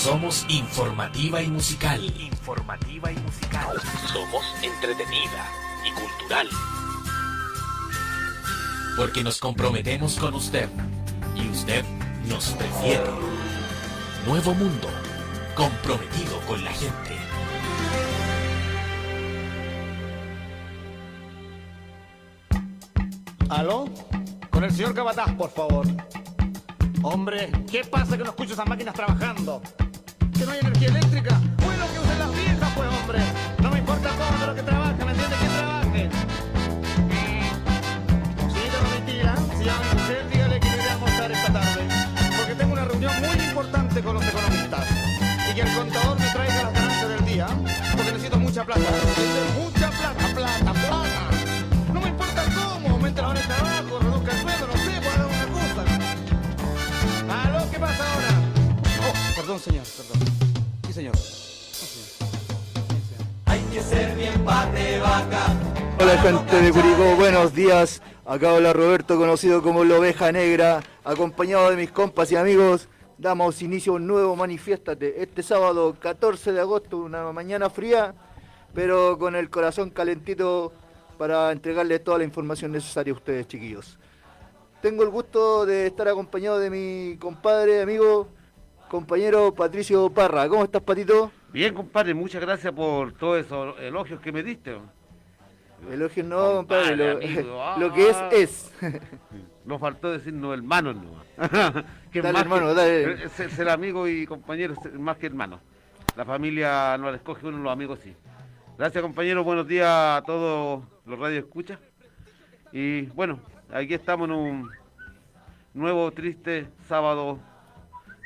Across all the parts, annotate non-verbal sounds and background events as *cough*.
Somos informativa y musical. Informativa y musical. Somos entretenida y cultural. Porque nos comprometemos con usted y usted nos prefiere. Nuevo mundo, comprometido con la gente. ¿Aló? Con el señor Cabataz, por favor. Hombre, ¿qué pasa que no escucho esas máquinas trabajando? ¿Que no hay energía eléctrica? Bueno, que usen las viejas, pues, hombre. No me importa cómo lo que trabajen, ¿me entiendes? Que trabajen. Señorita Domitila, si llama mi mujer, dígale que me iré a almorzar esta tarde. Porque tengo una reunión muy importante con los economistas. Y que el contador me traiga las ganancias del día. Porque necesito mucha plata. Hola gente de Curicó, buenos días. Acá habla Roberto, conocido como la oveja negra, acompañado de mis compas y amigos. Damos inicio a un nuevo Manifiéstate este sábado 14 de agosto, una mañana fría, pero con el corazón calentito para entregarles toda la información necesaria a ustedes, chiquillos. Tengo el gusto de estar acompañado de mi compadre, amigo, compañero Patricio Parra. ¿Cómo estás, Patito? Bien, compadre, muchas gracias por todos esos elogios que me diste. Elogios no, compadre, lo, amigo, ah. *laughs* lo que es, es. *laughs* Nos faltó decirnos hermanos no. *laughs* que Dale, más hermano, que- dale. Amigo y compañero es más que hermano. La familia no la escoge uno, los amigos sí. Gracias, compañero. Buenos días a todos los radios escucha. Y bueno, aquí estamos en un nuevo triste sábado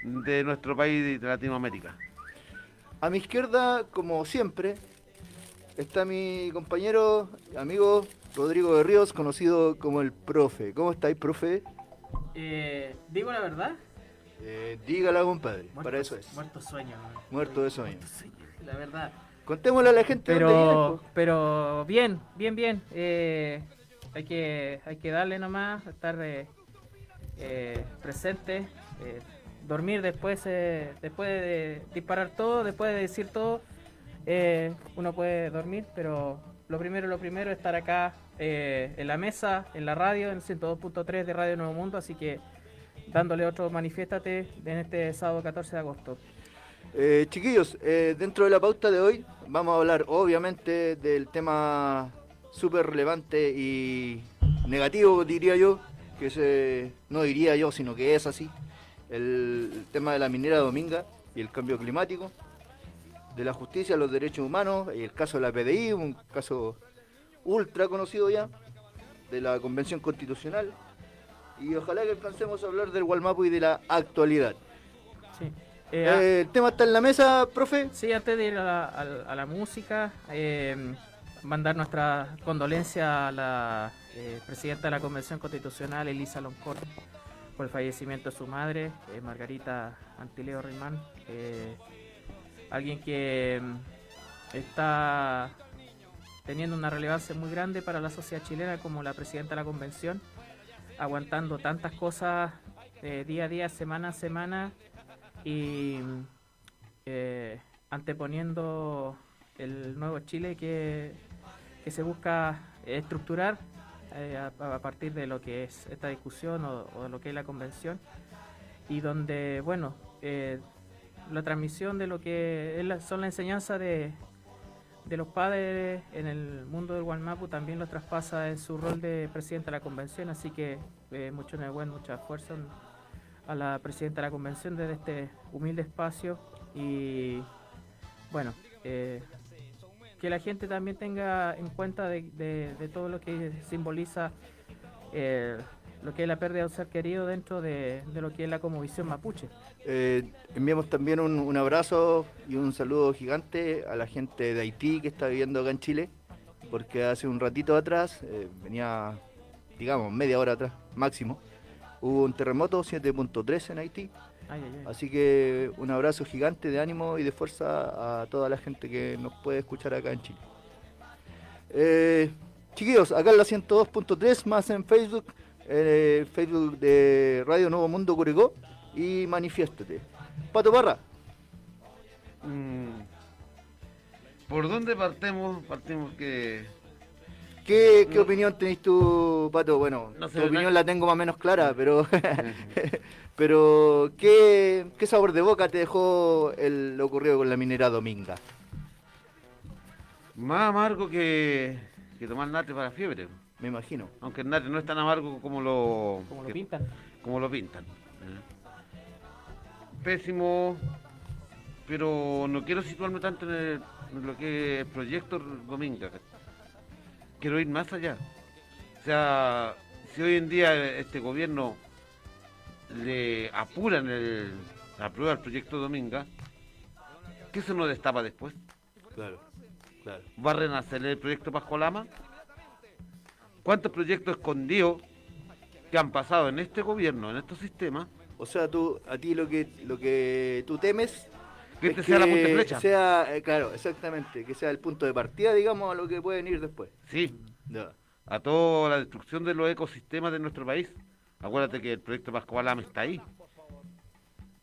de nuestro país y de Latinoamérica. A mi izquierda, como siempre, está mi compañero, amigo Rodrigo de Ríos, conocido como el profe. ¿Cómo estáis, profe? Eh, Digo la verdad. Eh, dígala, compadre, Muerto- para eso es. Muerto sueño. man. Muerto de sueño. La verdad. Contémosle a la gente Pero, pero bien, bien, bien. Eh, hay que, hay que darle nomás, estar eh, eh, presente, eh, dormir después, eh, después de disparar todo, después de decir todo, eh, uno puede dormir, pero lo primero, lo primero es estar acá eh, en la mesa, en la radio, en el 102.3 de Radio Nuevo Mundo, así que dándole otro manifiéstate en este sábado 14 de agosto. Chiquillos, dentro de la pauta de hoy vamos a hablar obviamente del tema súper relevante y negativo, diría yo, que se, no diría yo, sino que es así, el, tema de la minera dominga y el cambio climático, de la justicia, los derechos humanos, y el caso de la PDI, un caso ultra conocido ya, de la Convención Constitucional, y ojalá que alcancemos a hablar del Walmapu y de la actualidad. Sí. Eh, ah, Eh, el tema está en la mesa, profe. Sí, antes de ir a la, a la- a la música, eh, mandar nuestra condolencia a la eh, presidenta de la Convención Constitucional, Elisa Loncor, por el fallecimiento de su madre, eh, Margarita Antileo Rimán. eh, alguien que mm, está teniendo una relevancia muy grande para la sociedad chilena como la presidenta de la Convención, aguantando tantas cosas eh, día a día, semana a semana y eh, anteponiendo el nuevo Chile que, que se busca estructurar eh, a, partir de lo que es esta discusión o, o lo que es la convención y donde, bueno, eh, la transmisión de lo que la- son las enseñanzas de, de los padres en el mundo del Gualmapu también lo traspasa en su rol de presidente de la convención, así que eh, mucho buen mucha fuerza a la presidenta de la convención desde este humilde espacio y bueno, eh, que la gente también tenga en cuenta de, todo lo que simboliza eh, lo que es la pérdida de un ser querido dentro de, lo que es la comovisión mapuche. Eh, enviamos también un, un abrazo y un saludo gigante a la gente de Haití que está viviendo acá en Chile, porque hace un ratito atrás, eh, venía, digamos, media hora atrás, máximo, hubo un terremoto 7.3 en Haití, Ay, ay, ay. así que un abrazo gigante de ánimo y de fuerza a toda la gente que nos puede escuchar acá en Chile. Eh, chiquillos, acá en la 102.3, más en Facebook, eh, Facebook de Radio Nuevo Mundo Curicó y Manifiéstate. Pato Parra, Mm, ¿Por dónde partimos? Partimos que... ¿Qué, qué No. opinión tenés tú, Pato? Bueno, No sé, tu opinión la tengo más o menos clara, pero *laughs* *laughs* pero ¿qué, qué sabor de boca te dejó el, lo ocurrido con la minera Dominga? Más amargo que, que tomar nate para fiebre. Me imagino. Aunque el nate no es tan amargo como lo, Como lo que- pintan. como lo pintan. ¿eh? Pésimo, pero no quiero situarme tanto en, el- en lo que es el proyecto Dominga. Quiero ir más allá. O sea, si hoy en día este gobierno le apuran el, aprueba el proyecto Dominga, ¿qué se nos destapa después? Claro, claro. ¿Va a renacer el proyecto Pascualama? ¿Cuántos proyectos escondidos que han pasado en este gobierno, en estos sistemas, O sea, tú, a ti lo que lo que tú temes que es este sea la punta de flecha? sea, eh, claro, exactamente, que sea el punto de partida, digamos, a lo que pueden ir después. Sí, a toda la destrucción de los ecosistemas de nuestro país. Acuérdate que el proyecto Pascualama está ahí.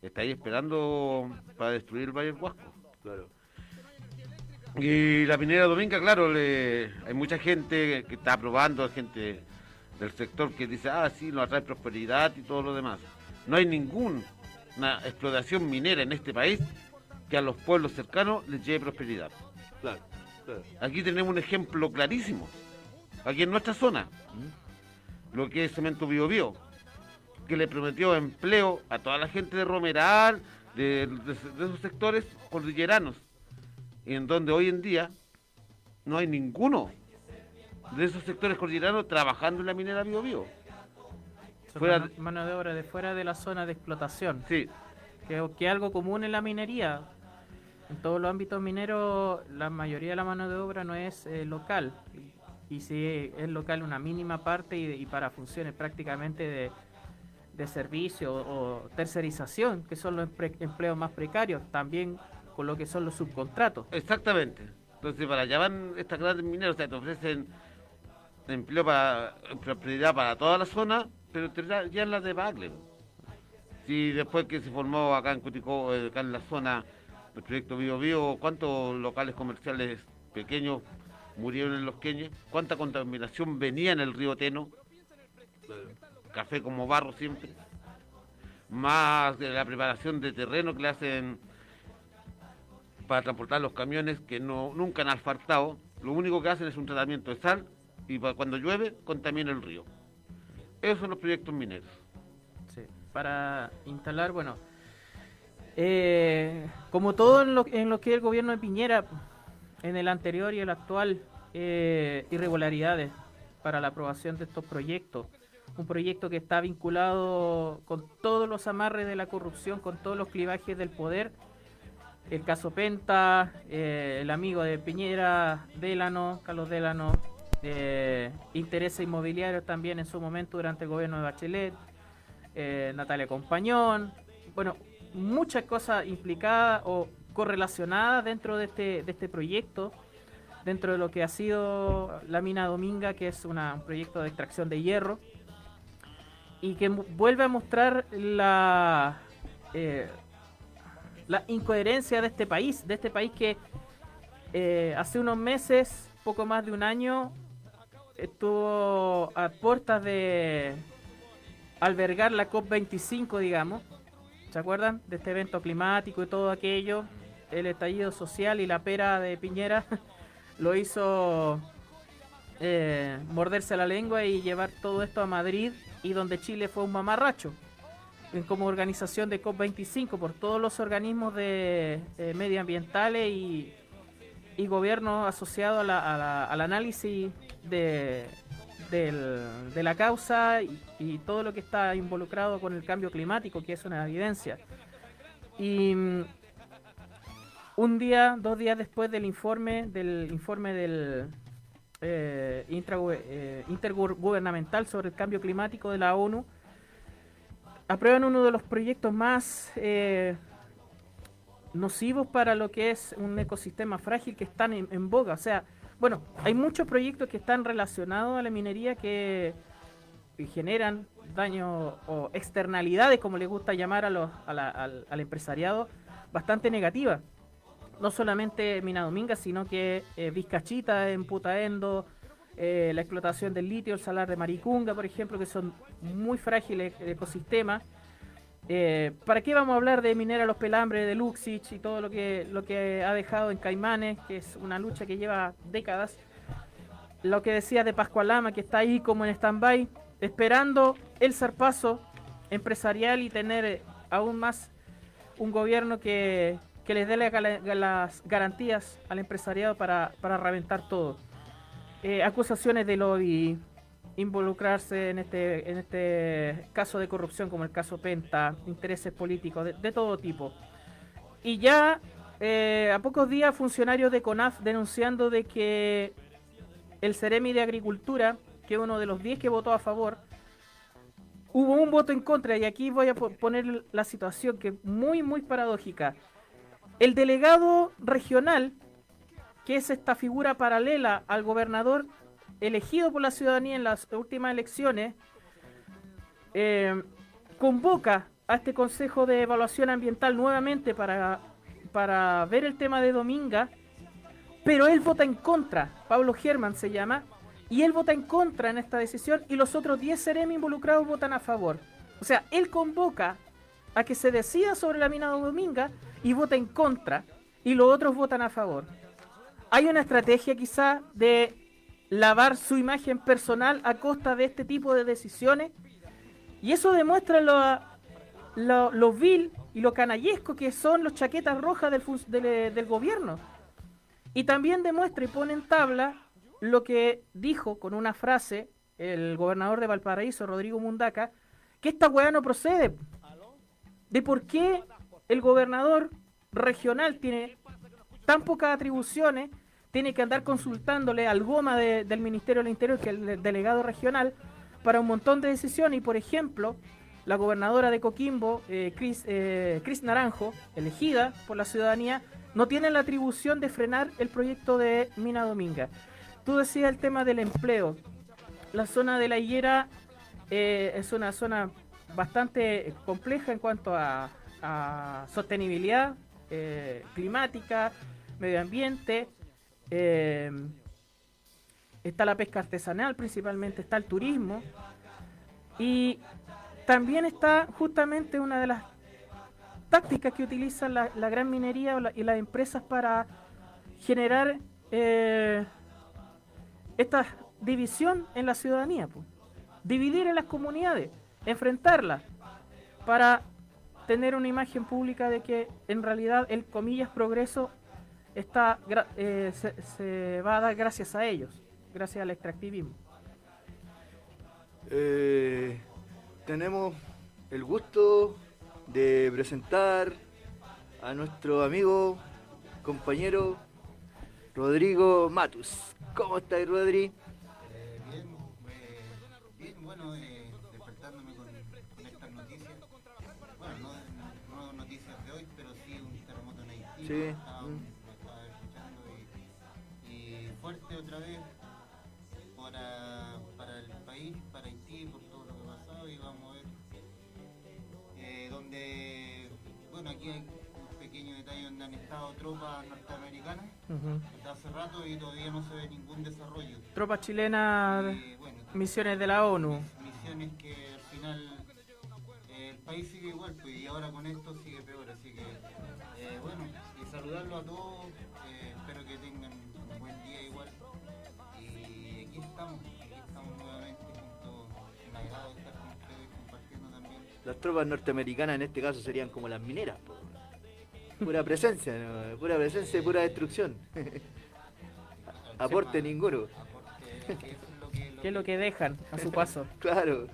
Está ahí esperando para destruir el Valle del Huasco. Claro. Y la minera Dominga, claro, le- hay mucha gente que está aprobando, gente del sector que dice, ah, sí, nos atrae prosperidad y todo lo demás. No hay ninguna explotación minera en este país que a los pueblos cercanos les lleve prosperidad. Claro, claro. Aquí tenemos un ejemplo clarísimo, aquí en nuestra zona, lo que es Cemento Bio Bio, que le prometió empleo a toda la gente de Romeral, de, de- de esos sectores cordilleranos, en donde hoy en día no hay ninguno de esos sectores cordilleranos trabajando en la minera Bio Bio. Fuera mano, de- mano de obra de fuera de la zona de explotación. Sí, que, que es algo común en la minería. En todos los ámbitos mineros, la mayoría de la mano de obra no es eh, local. Y, y si es local, una mínima parte y, y para funciones prácticamente de, de servicio o, tercerización, que son los empleos más precarios, también con lo que son los subcontratos. exactamente. Entonces, para allá van estas grandes mineras, o sea, te ofrecen empleo para prosperidad para toda la zona, pero ya en la de Bagle. Si después que se formó acá en Cuticó, eh, acá en la zona, el proyecto Bio Bio, ¿cuántos locales comerciales pequeños murieron en los Queñes? ¿Cuánta contaminación venía en el río Teno? Café como barro siempre. Más de la preparación de terreno que le hacen para transportar los camiones que no nunca han asfaltado. Lo único que hacen es un tratamiento de sal y cuando llueve contamina el río. Esos son los proyectos mineros. Sí, para instalar, bueno, eh, como todo en lo, en lo que el gobierno de Piñera, en el anterior y el actual, eh, irregularidades para la aprobación de estos proyectos. Un proyecto que está vinculado con todos los amarres de la corrupción, con todos los clivajes del poder. El caso Penta, eh, el amigo de Piñera, Delano, Carlos Delano, eh, intereses inmobiliarios también en su momento durante el gobierno de Bachelet, eh, Natalia Compañón, bueno, muchas cosas implicadas o correlacionadas dentro de este, de este proyecto, dentro de lo que ha sido la mina Dominga, que es una- un proyecto de extracción de hierro, y que vuelve a mostrar la, eh, la incoherencia de este país, de este país que eh, hace unos meses, poco más de un año, estuvo a puertas de albergar la COP25, digamos. ¿Se acuerdan de este evento climático y todo aquello? El estallido social y la pera de Piñera *laughs* lo hizo eh, morderse la lengua y llevar todo esto a Madrid y donde Chile fue un mamarracho como organización de COP25 por todos los organismos de eh, medioambientales y, y gobiernos asociados al análisis de, del- de la causa y, y todo lo que está involucrado con el cambio climático, que es una evidencia. Y mm, un día, dos días después del informe, del informe del eh, eh, intergubernamental sobre el cambio climático de la ONU, aprueban uno de los proyectos más eh, nocivos para lo que es un ecosistema frágil que están en, en boga. O sea, bueno, hay muchos proyectos que están relacionados a la minería que generan daños o externalidades, como les gusta llamar a los, a la- al, al empresariado, bastante negativas. No solamente Mina Dominga, sino que eh, Vizcachita en Putaendo, eh, la explotación del litio, el salar de Maricunga, por ejemplo, que son muy frágiles ecosistemas. Eh, ¿Para qué vamos a hablar de Minera Los Pelambres, de Luxich y todo lo que, lo que ha dejado en Caimanes, que es una lucha que lleva décadas? Lo que decía de Pascualama, que está ahí como en stand-by, esperando el zarpazo empresarial y tener aún más un gobierno que, que les dé la- las garantías al empresariado para, para reventar todo. Eh, acusaciones de lobby, involucrarse en este, en este caso de corrupción como el caso Penta, intereses políticos de, todo tipo. Y ya eh, a pocos días funcionarios de CONAF denunciando de que el Ceremi de Agricultura, que es uno de los 10 que votó a favor, hubo un voto en contra y aquí voy a po- poner la situación que es muy muy paradójica. El delegado regional, que es esta figura paralela al gobernador elegido por la ciudadanía en las últimas elecciones, eh, convoca a este Consejo de Evaluación Ambiental nuevamente para, para ver el tema de Dominga, pero él vota en contra, Pablo Germán se llama, y él vota en contra en esta decisión y los otros 10 serem involucrados votan a favor. O sea, él convoca a que se decida sobre la mina de Dominga y vota en contra y los otros votan a favor. Hay una estrategia quizá de lavar su imagen personal a costa de este tipo de decisiones y eso demuestra lo, vil y lo canallesco que son los chaquetas rojas del- del gobierno. Y también demuestra y pone en tabla lo que dijo con una frase el gobernador de Valparaíso, Rodrigo Mundaca, que esta weá no procede. De por qué el gobernador regional tiene tan pocas atribuciones, tiene que andar consultándole al goma de- del Ministerio del Interior, que es el delegado regional, para un montón de decisiones. Y por ejemplo, la gobernadora de Coquimbo, eh, eh, Cris Naranjo, elegida por la ciudadanía, no tiene la atribución de frenar el proyecto de Mina Dominga. Tú decías el tema del empleo. La zona de la higuera eh, es una zona bastante compleja en cuanto a, sostenibilidad eh, climática, medio ambiente. eh, está la pesca artesanal principalmente, está el turismo. Y también está justamente una de las tácticas que utilizan la, gran minería y las empresas para generar eh, esta división en la ciudadanía. po. Dividir en las comunidades, enfrentarlas, para tener una imagen pública de que en realidad el comillas progreso está eh, se, se va a dar gracias a ellos, gracias al extractivismo. Eh, tenemos el gusto de presentar a nuestro amigo, compañero Rodrigo Matus. ¿Cómo estás, Rodri? Sí, Estaba, mm. estaba y, y fuerte otra vez para, para el país, para Haití, por todo lo que ha pasado y vamos a ver eh, donde, bueno, aquí hay un pequeño detalle donde han estado tropas norteamericanas desde hace rato y todavía no se ve ningún desarrollo. Tropas chilenas, bueno, misiones de la ONU. misiones que al final eh, el país sigue igual pues, y ahora con esto sigue saludarlo a todos eh, espero que tengan un buen día igual y aquí estamos aquí estamos nuevamente juntos un agrado estar con ustedes compartiendo también Las tropas norteamericanas en este caso serían como las mineras. po. Pura presencia, ¿no? pura presencia y pura destrucción. *laughs* Aporte ninguno. aporte que eso es lo que, ¿Qué es lo que dejan a su *laughs* paso? Claro.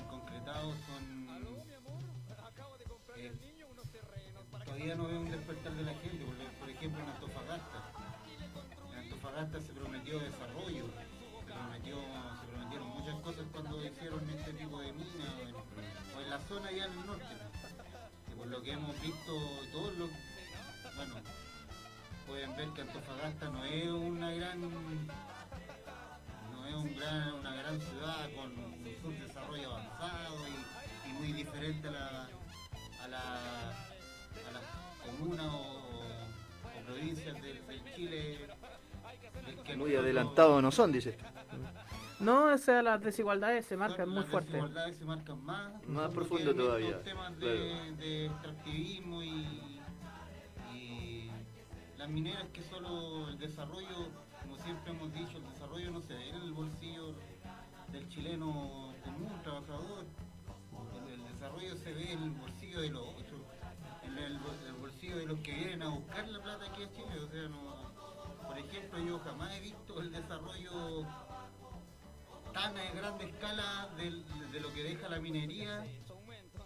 Han concretado son... eh, todavía no veo un despertar de la gente, por, por ejemplo en Antofagasta. En Antofagasta se prometió desarrollo, se, prometió, se prometieron muchas cosas cuando hicieron este tipo de minas, o en, o en la zona allá en el norte. Y por lo que hemos visto, todos los. Bueno, pueden ver que Antofagasta no es una gran un gran, una gran ciudad con un subdesarrollo avanzado y, y muy diferente a la, a la, a la comuna o, o provincias del, del Chile. Que muy adelantado no son, dice. No, o sea, las desigualdades se marcan las muy fuerte. Las desigualdades se marcan más. Más profundo todavía. temas claro. de, de, extractivismo y, y las mineras que solo el desarrollo, como siempre hemos dicho, el desarrollo no se ve en el bolsillo del chileno común, trabajador. El, desarrollo se ve en el bolsillo de los otros, en el, bol- el bolsillo de los que vienen a buscar la plata aquí a Chile. O sea, no, por ejemplo, yo jamás he visto el desarrollo tan a grande escala de lo que deja la minería,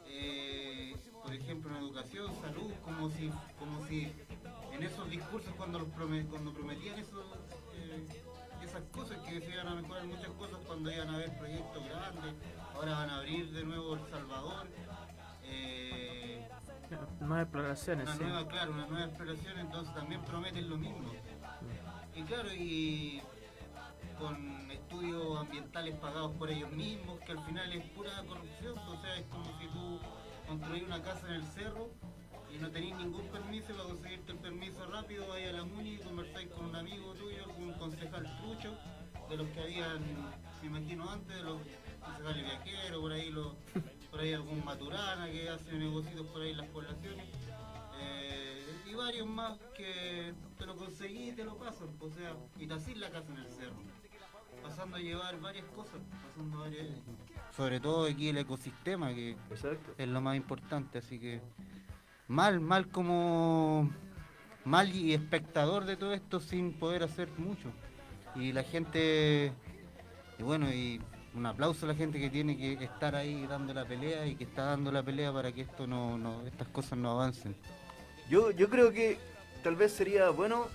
eh, por ejemplo en educación, salud, como si, como si en esos discursos cuando los prome- cuando prometían esos, eh, esas cosas que se iban a mejorar muchas cosas cuando iban a haber proyectos grandes, ahora van a abrir de nuevo El Salvador. eh, Nuevas exploraciones, una sí. nueva, claro, una nueva exploración, entonces también prometen lo mismo. Y claro, y con estudios ambientales pagados por ellos mismos, que al final es pura corrupción, o sea, es como si tú construís una casa en el cerro y no tenéis ningún permiso, para conseguirte el permiso rápido, vais a la MUNI y conversáis con un amigo tuyo, algún concejal trucho, de los que habían, me imagino antes, de los concejales viajeros, por ahí los, por ahí algún maturana que hace negocios por ahí en las poblaciones. eh, y varios más que te lo conseguí y te lo pasan, o sea, y te hacís la casa en el cerro, pasando a llevar varias cosas, pasando varias... Sobre todo aquí el ecosistema, que Exacto. es lo más importante, así que mal, mal como mal y espectador de todo esto sin poder hacer mucho. Y la gente, y bueno, y un aplauso a la gente que tiene que estar ahí dando la pelea y que está dando la pelea para que esto no, no estas cosas no avancen. Yo, yo creo que tal vez sería bueno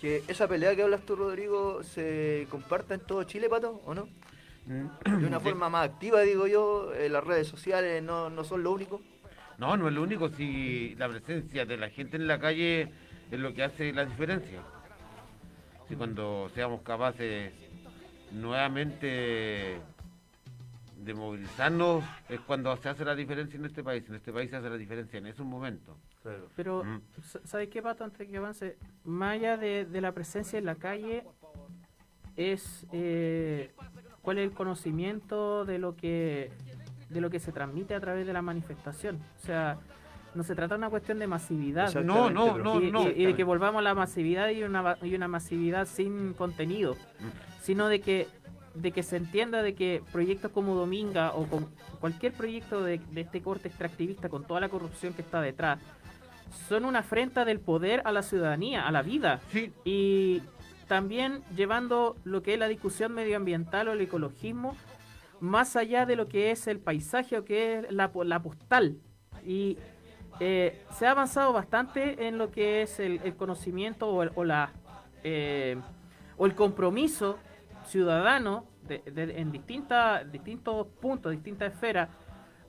que esa pelea que hablas tú, Rodrigo, se comparta en todo Chile, Pato, ¿o no? De una *clears throat* forma más activa, digo yo, eh, las redes sociales no, no son lo único. No, no es lo único, si la presencia de la gente en la calle es lo que hace la diferencia. Si cuando seamos capaces nuevamente de movilizarnos es cuando se hace la diferencia en este país. En este país se hace la diferencia en esos momentos. Pero, Mm. sa- ¿sabes qué, Pato? Antes que avance, más allá de, de la presencia en la calle, es eh, cuál es el conocimiento de lo que de lo que se transmite a través de la manifestación. O sea, no se trata de una cuestión de masividad. No, no, no, y, no. y- y de que volvamos a la masividad y una, y una masividad sin contenido, Mm. sino de que de que se entienda de que proyectos como Dominga o con cualquier proyecto de, de este corte extractivista con toda la corrupción que está detrás son una afrenta del poder a la ciudadanía, a la vida. Sí, Y también llevando lo que es la discusión medioambiental o el ecologismo más allá de lo que es el paisaje o que es la, la postal. Y eh, se ha avanzado bastante en lo que es el, el conocimiento o el, o la, eh, o el compromiso ciudadano de- de- en distintas, distintos puntos, distintas esferas,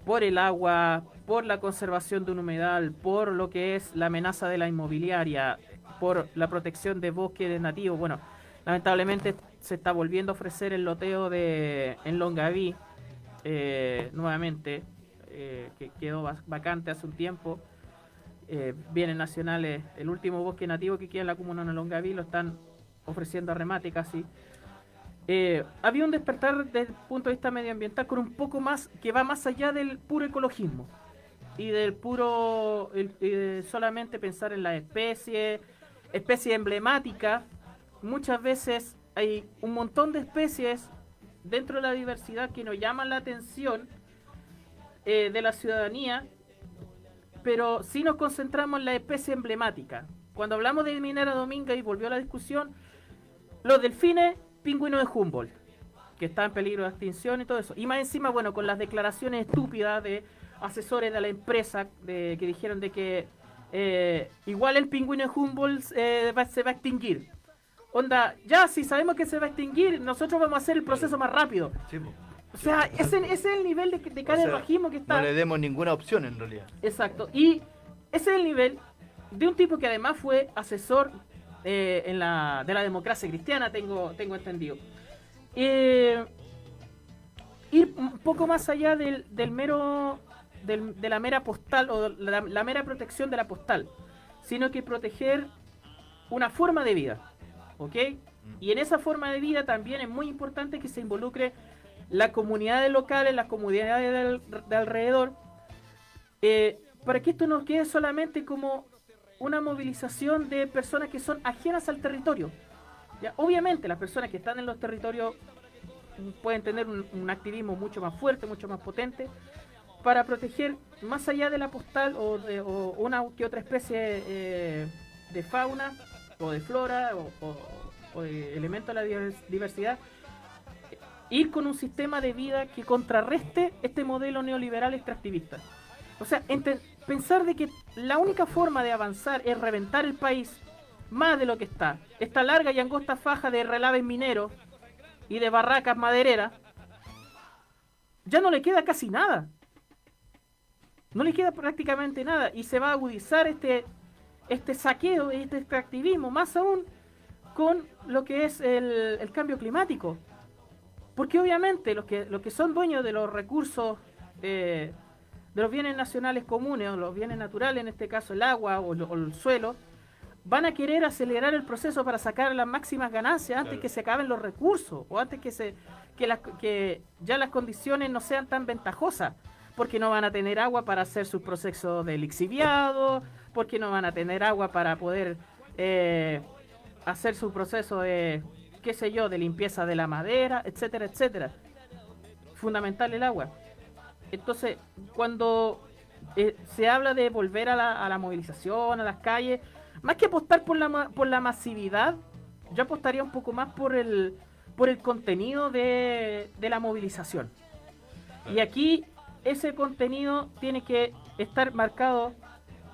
por el agua, por la conservación de un humedal, por lo que es la amenaza de la inmobiliaria, por la protección de bosques nativos. Bueno, lamentablemente se está volviendo a ofrecer el loteo de en Longaví eh, nuevamente, eh, que quedó va- vacante hace un tiempo. Eh, bienes nacionales, el último bosque nativo que queda en la comuna de Longaví lo están ofreciendo a remate casi. Eh, había un despertar desde el punto de vista medioambiental con un poco más que va más allá del puro ecologismo y del puro solamente pensar en las especies, especies emblemáticas. Muchas veces hay un montón de especies dentro de la diversidad que nos llaman la atención eh, de la ciudadanía, pero si nos concentramos en la especie emblemática. Cuando hablamos de Minera Dominga y volvió a la discusión, los delfines, pingüinos de Humboldt, que está en peligro de extinción y todo eso. Y más encima, bueno, con las declaraciones estúpidas de asesores de la empresa de, que dijeron de que eh, igual el pingüino de Humboldt eh, va- se va a extinguir. Onda, ya si sabemos que se va a extinguir, nosotros vamos a hacer el proceso más rápido. O sea, ese, ese es el nivel de, de cara O sea, que está. No le demos ninguna opción en realidad. Exacto. Y ese es el nivel de un tipo que además fue asesor eh, en la, de la democracia cristiana, tengo, tengo entendido. Eh, ir un poco más allá del, del mero del- de la mera postal o la, la mera protección de la postal, sino que proteger una forma de vida. ¿Ok? Y en esa forma de vida también es muy importante que se involucre las comunidades locales, las comunidades de alrededor, eh, para que esto no quede solamente como una movilización de personas que son ajenas al territorio. Ya, obviamente las personas que están en los territorios mm, pueden tener un, un activismo mucho más fuerte, mucho más potente, para proteger más allá de la postal o, de, o una que otra especie eh, de fauna o de flora o, o- de elementos de la divers- diversidad, ir con un sistema de vida que contrarreste este modelo neoliberal extractivista. O sea, pensar de que la única forma de avanzar es reventar el país más de lo que está. Esta larga y angosta faja de relaves mineros y de barracas madereras, ya no le queda casi nada. No le queda prácticamente nada y se va a agudizar este, este saqueo y este extractivismo, más aún con lo que es el, el cambio climático. Porque obviamente los que, los que son dueños de los recursos, eh, de los bienes nacionales comunes, o los bienes naturales, en este caso el agua o, o el suelo, van a querer acelerar el proceso para sacar las máximas ganancias antes que se acaben los recursos o antes que se que, las- que ya las condiciones no sean tan ventajosas porque no van a tener agua para hacer su proceso de lixiviado porque no van a tener agua para poder eh, hacer su proceso de qué sé yo de limpieza de la madera etcétera etcétera fundamental el agua entonces cuando eh, se habla de volver a la, a la movilización a las calles más que apostar por la, por la masividad, yo apostaría un poco más por el, por el contenido de, de la movilización. Y aquí ese contenido tiene que estar marcado,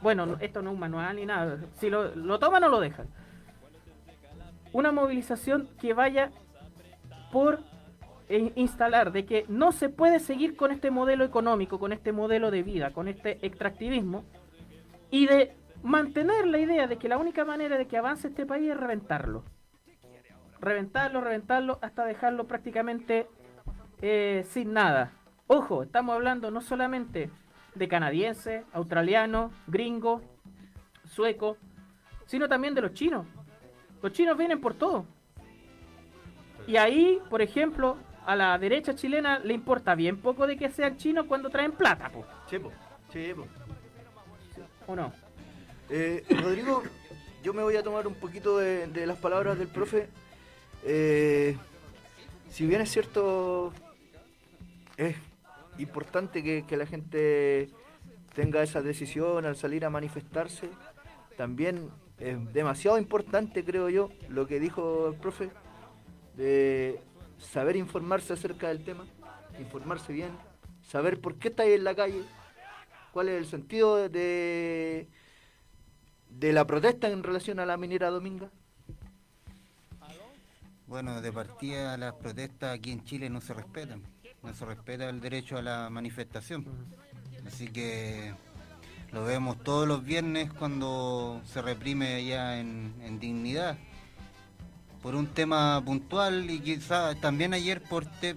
bueno, no- esto no es un manual ni nada, si lo, lo toman o lo dejan. Una movilización que vaya por eh, instalar de que no se puede seguir con este modelo económico, con este modelo de vida, con este extractivismo, y de mantener la idea de que la única manera de que avance este país es reventarlo. Reventarlo, reventarlo, hasta dejarlo prácticamente eh, sin nada. Ojo, estamos hablando no solamente de canadienses, australianos, gringos, suecos, sino también de los chinos. Los chinos vienen por todo. Y ahí, por ejemplo, a la derecha chilena le importa bien poco de que sean chinos cuando traen plata, po, Sí, po. Sí, po. ¿o no? Eh, Rodrigo, yo me voy a tomar un poquito de, de las palabras del profe. Eh, si bien es cierto, es importante que, que la gente tenga esa decisión al salir a manifestarse, también es demasiado importante, creo yo, lo que dijo el profe, de saber informarse acerca del tema, informarse bien, saber por qué está ahí en la calle, cuál es el sentido de, de la protesta en relación a la minera Dominga. Bueno, de partida las protestas aquí en Chile no se respetan. No se respeta el derecho a la manifestación. Así que lo vemos todos los viernes cuando se reprime allá en, dignidad. Por un tema puntual y quizá también ayer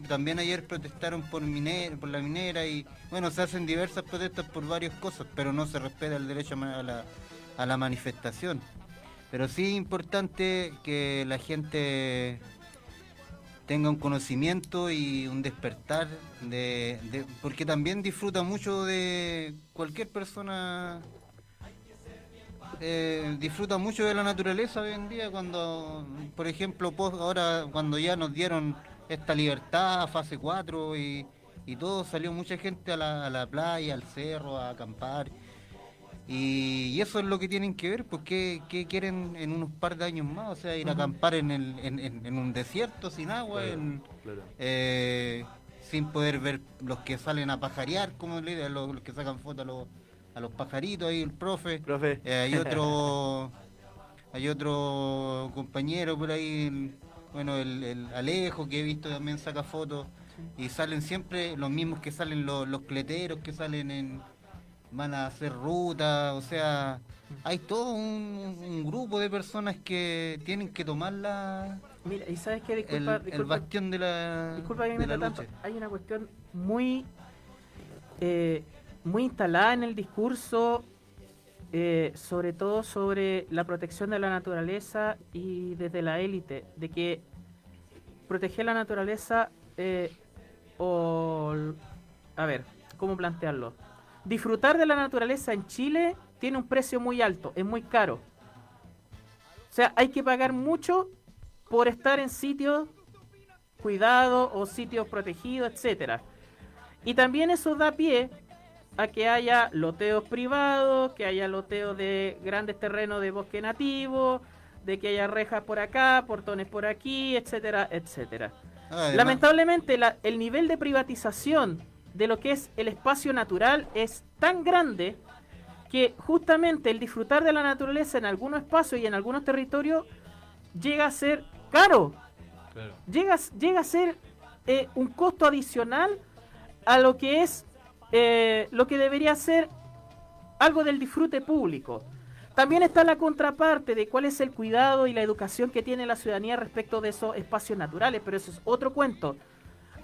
también ayer protestaron por miner, por la minera y bueno se hacen diversas protestas por varias cosas, pero no se respeta el derecho a la, a la manifestación. Pero sí es importante que la gente tenga un conocimiento y un despertar de, porque también disfruta mucho de cualquier persona eh, disfruta mucho de la naturaleza hoy en día cuando por ejemplo ahora cuando ya nos dieron esta libertad fase 4 y, y todo salió mucha gente a la, a la playa al cerro a acampar y, y eso es lo que tienen que ver, pues ¿qué, quieren en unos par de años más? O sea, ir a acampar en, el, en, en- en un desierto sin agua, en, eh, sin poder ver los que salen a pajarear, como le dicen, los, los que sacan fotos a los, a los pajaritos ahí, el profe. Profe. Eh, hay *laughs* otro hay otro compañero por ahí, el- bueno, el, el Alejo, que he visto también saca fotos. Y salen siempre los mismos que salen los, los cleteros, que salen en... van a hacer ruta, o sea, hay todo un, un grupo de personas que tienen que tomar la, Mira, y sabes qué, el, disculpa, el disculpa, bastión de la, disculpa que me tanto. Hay una cuestión muy, eh, muy instalada en el discurso, eh, sobre todo sobre la protección de la naturaleza y desde la élite, de que proteger la naturaleza eh, o... A ver, ¿cómo plantearlo? Disfrutar de la naturaleza en Chile tiene un precio muy alto, es muy caro. O sea, hay que pagar mucho por estar en sitios cuidados o sitios protegidos, etcétera. Y también eso da pie a que haya loteos privados, que haya loteos de grandes terrenos de bosque nativo, de que haya rejas por acá, portones por aquí, etcétera, etcétera. Además- Lamentablemente la- el nivel de privatización de lo que es el espacio natural es tan grande que justamente el disfrutar de la naturaleza en algunos espacios y en algunos territorios llega a ser caro, llega, a- llega a ser eh, un costo adicional a lo que es eh, lo que debería ser algo del disfrute público. También está la contraparte de cuál es el cuidado y la educación que tiene la ciudadanía respecto de esos espacios naturales, pero eso es otro cuento.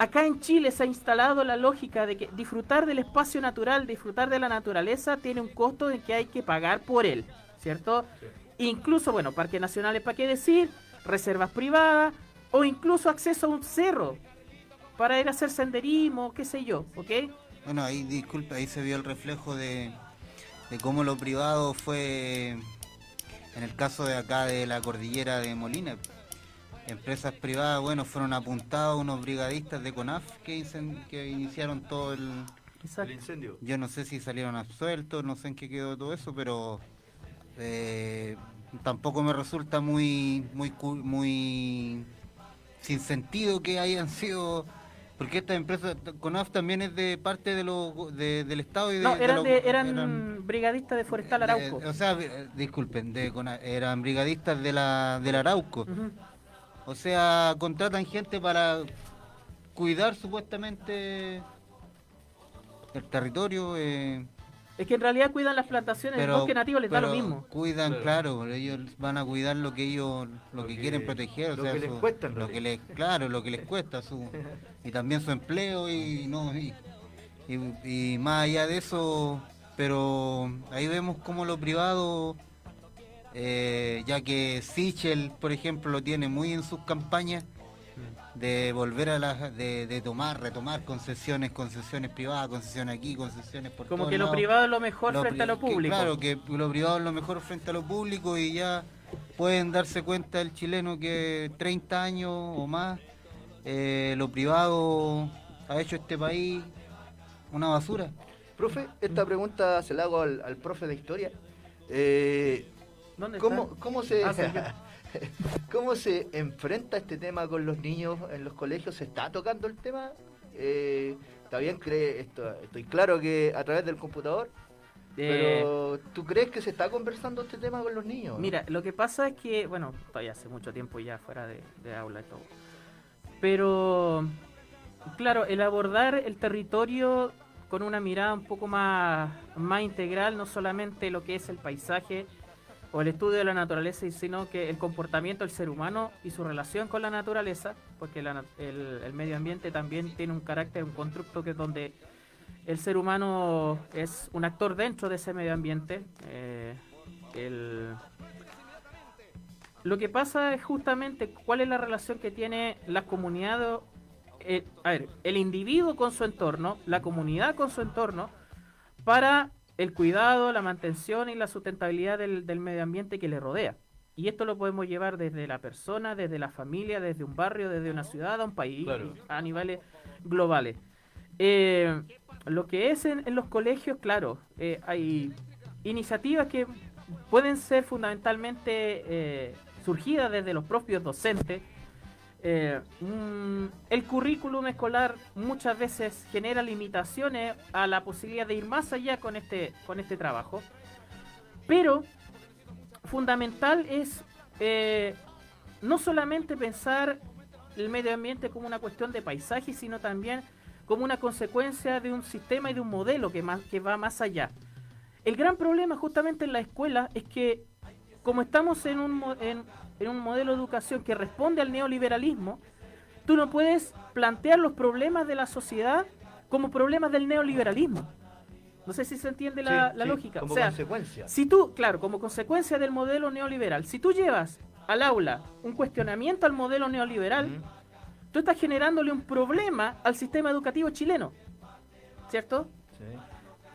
Acá en Chile se ha instalado la lógica de que disfrutar del espacio natural, disfrutar de la naturaleza, tiene un costo en que hay que pagar por él, ¿cierto? Incluso, bueno, parques nacionales, ¿para qué decir? Reservas privadas o incluso acceso a un cerro para ir a hacer senderismo, qué sé yo, ¿ok? Bueno, ahí, disculpa, ahí se vio el reflejo de, de cómo lo privado fue, en el caso de acá de la cordillera de Molina. Empresas privadas, bueno, fueron apuntados unos brigadistas de CONAF que, incen- que iniciaron todo el... Incendio. Yo no sé si salieron absueltos, no sé en qué quedó todo eso, pero eh, tampoco me resulta muy, muy, cu- muy sin sentido que hayan sido, porque esta empresa CONAF también es de parte de lo, de- del Estado y de, No, de eran, lo- de- eran brigadistas de Forestal Arauco. de- o sea, eh, disculpen, de CONAF, eran brigadistas de la, del Arauco. O sea, contratan gente para cuidar supuestamente el territorio. eh, Es que en realidad cuidan las plantaciones, el bosque nativo les da lo pero mismo. Cuidan, claro. ellos van a cuidar lo que ellos, lo, Lo que, que- quieren proteger, o lo sea, que les su- cuesta, en lo que les, claro, lo que les cuesta su y también su empleo y no y, y- y más allá de eso, pero ahí vemos como lo privado, eh, ya que Sichel, por ejemplo, lo tiene muy en sus campañas de volver a las de, de tomar, retomar concesiones, concesiones privadas, concesiones aquí, concesiones por Como que lo lados. privado es lo mejor Lo frente a lo que- público. claro, que lo privado es lo mejor frente a lo público y ya pueden darse cuenta el chileno que 30 años o más eh, lo privado ha hecho este país una basura. Profe, esta pregunta se la hago al, al profe de historia. Eh, ¿Dónde ¿cómo, cómo se, Ah. *laughs* ¿Cómo se enfrenta este tema con los niños en los colegios? ¿Se está tocando el tema? Eh, ¿Está bien? Cree, esto, estoy claro que a través del computador, Eh, pero ¿tú crees que se está conversando este tema con los niños? Mira, lo que pasa es que, bueno, todavía hace mucho tiempo ya fuera de, de aula y todo. Pero, claro, el abordar el territorio con una mirada un poco más, más integral, no solamente lo que es el paisaje o el estudio de la naturaleza, sino que el comportamiento del ser humano y su relación con la naturaleza, porque el, medio ambiente también tiene un carácter, un constructo que es donde el ser humano es un actor dentro de ese medio ambiente. eh, Lo que pasa es justamente cuál es la relación que tiene la comunidad, eh, a ver, el individuo con su entorno, la comunidad con su entorno, para el cuidado, la mantención y la sustentabilidad del, del medio ambiente que le rodea. Y esto lo podemos llevar desde la persona, desde la familia, desde un barrio, desde una ciudad, a un país, Claro. a niveles globales. Eh, lo que es en, en los colegios, claro, eh, hay iniciativas que pueden ser fundamentalmente eh, surgidas desde los propios docentes. Eh, mm, el currículum escolar muchas veces genera limitaciones a la posibilidad de ir más allá con este, con este trabajo. Pero fundamental es eh, no solamente pensar el medio ambiente como una cuestión de paisaje, sino también como una consecuencia de un sistema y de un modelo que, más, que va más allá. El gran problema justamente en la escuela es que como estamos en un, en, en un modelo de educación que responde al neoliberalismo, tú no puedes plantear los problemas de la sociedad como problemas del neoliberalismo. No sé si se entiende la, Sí, la sí, lógica. Como o sea, consecuencia. si tú, claro, como consecuencia del modelo neoliberal, si tú llevas al aula un cuestionamiento al modelo neoliberal, Ujú. tú estás generándole un problema al sistema educativo chileno. ¿Cierto? Sí.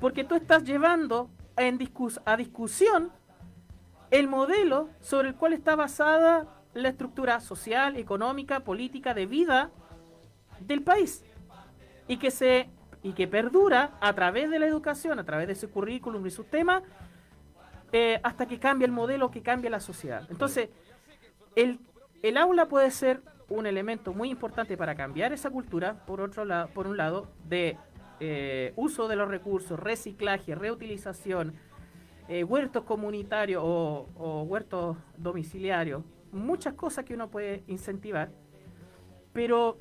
Porque tú estás llevando en discus- a discusión el modelo sobre el cual está basada la estructura social, económica, política, de vida del país. Y que se y que perdura a través de la educación, a través de su currículum y sus temas, eh, hasta que cambie el modelo, que cambie la sociedad. Entonces, el, el aula puede ser un elemento muy importante para cambiar esa cultura, por otro lado, por un lado, de eh, uso de los recursos, reciclaje, reutilización, eh, huertos comunitarios o, huertos domiciliarios, muchas cosas que uno puede incentivar, pero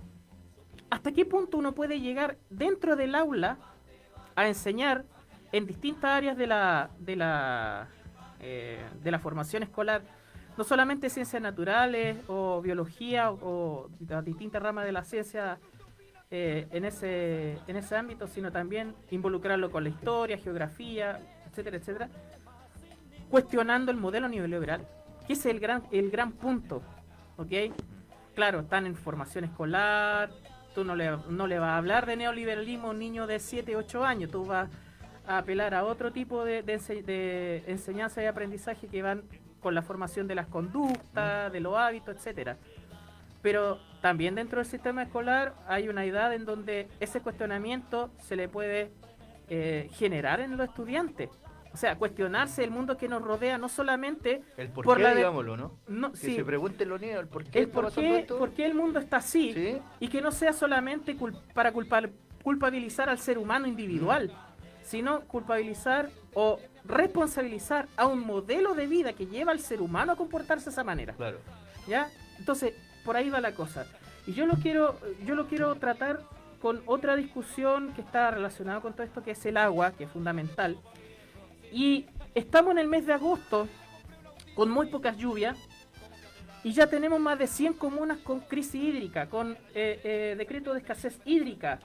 ¿hasta qué punto uno puede llegar dentro del aula a enseñar en distintas áreas de la, de la, eh, de la formación escolar? No solamente ciencias naturales o biología o, o las distintas ramas de la ciencia eh, en, ese, en ese ámbito, sino también involucrarlo con la historia, geografía, etcétera, etcétera, cuestionando el modelo neoliberal, que es el gran, el gran punto, ¿ok? Claro, están en formación escolar, tú no le, no le vas a hablar de neoliberalismo a un niño de 7, 8 años, tú vas a apelar a otro tipo de, de ense- de enseñanza y aprendizaje que van con la formación de las conductas, de los hábitos, etcétera. Pero también dentro del sistema escolar hay una edad en donde ese cuestionamiento se le puede eh, generar en los estudiantes. O sea, cuestionarse el mundo que nos rodea, no solamente El por, Por qué, la de- digámoslo, ¿no? no, Que sí, se pregunten los niños el por qué el por qué, esto. por qué el mundo está así Sí. y que no sea solamente cul- para culpar, culpabilizar al ser humano individual, sino culpabilizar o responsabilizar a un modelo de vida que lleva al ser humano a comportarse de esa manera. Claro. ¿Ya? Entonces, por ahí va la cosa. Y yo lo quiero, yo lo quiero tratar con otra discusión que está relacionada con todo esto, que es el agua, que es fundamental. Y estamos en el mes de agosto, con muy pocas lluvias, y ya tenemos más de 100 comunas con crisis hídrica, con eh, eh, decreto de escasez hídrica.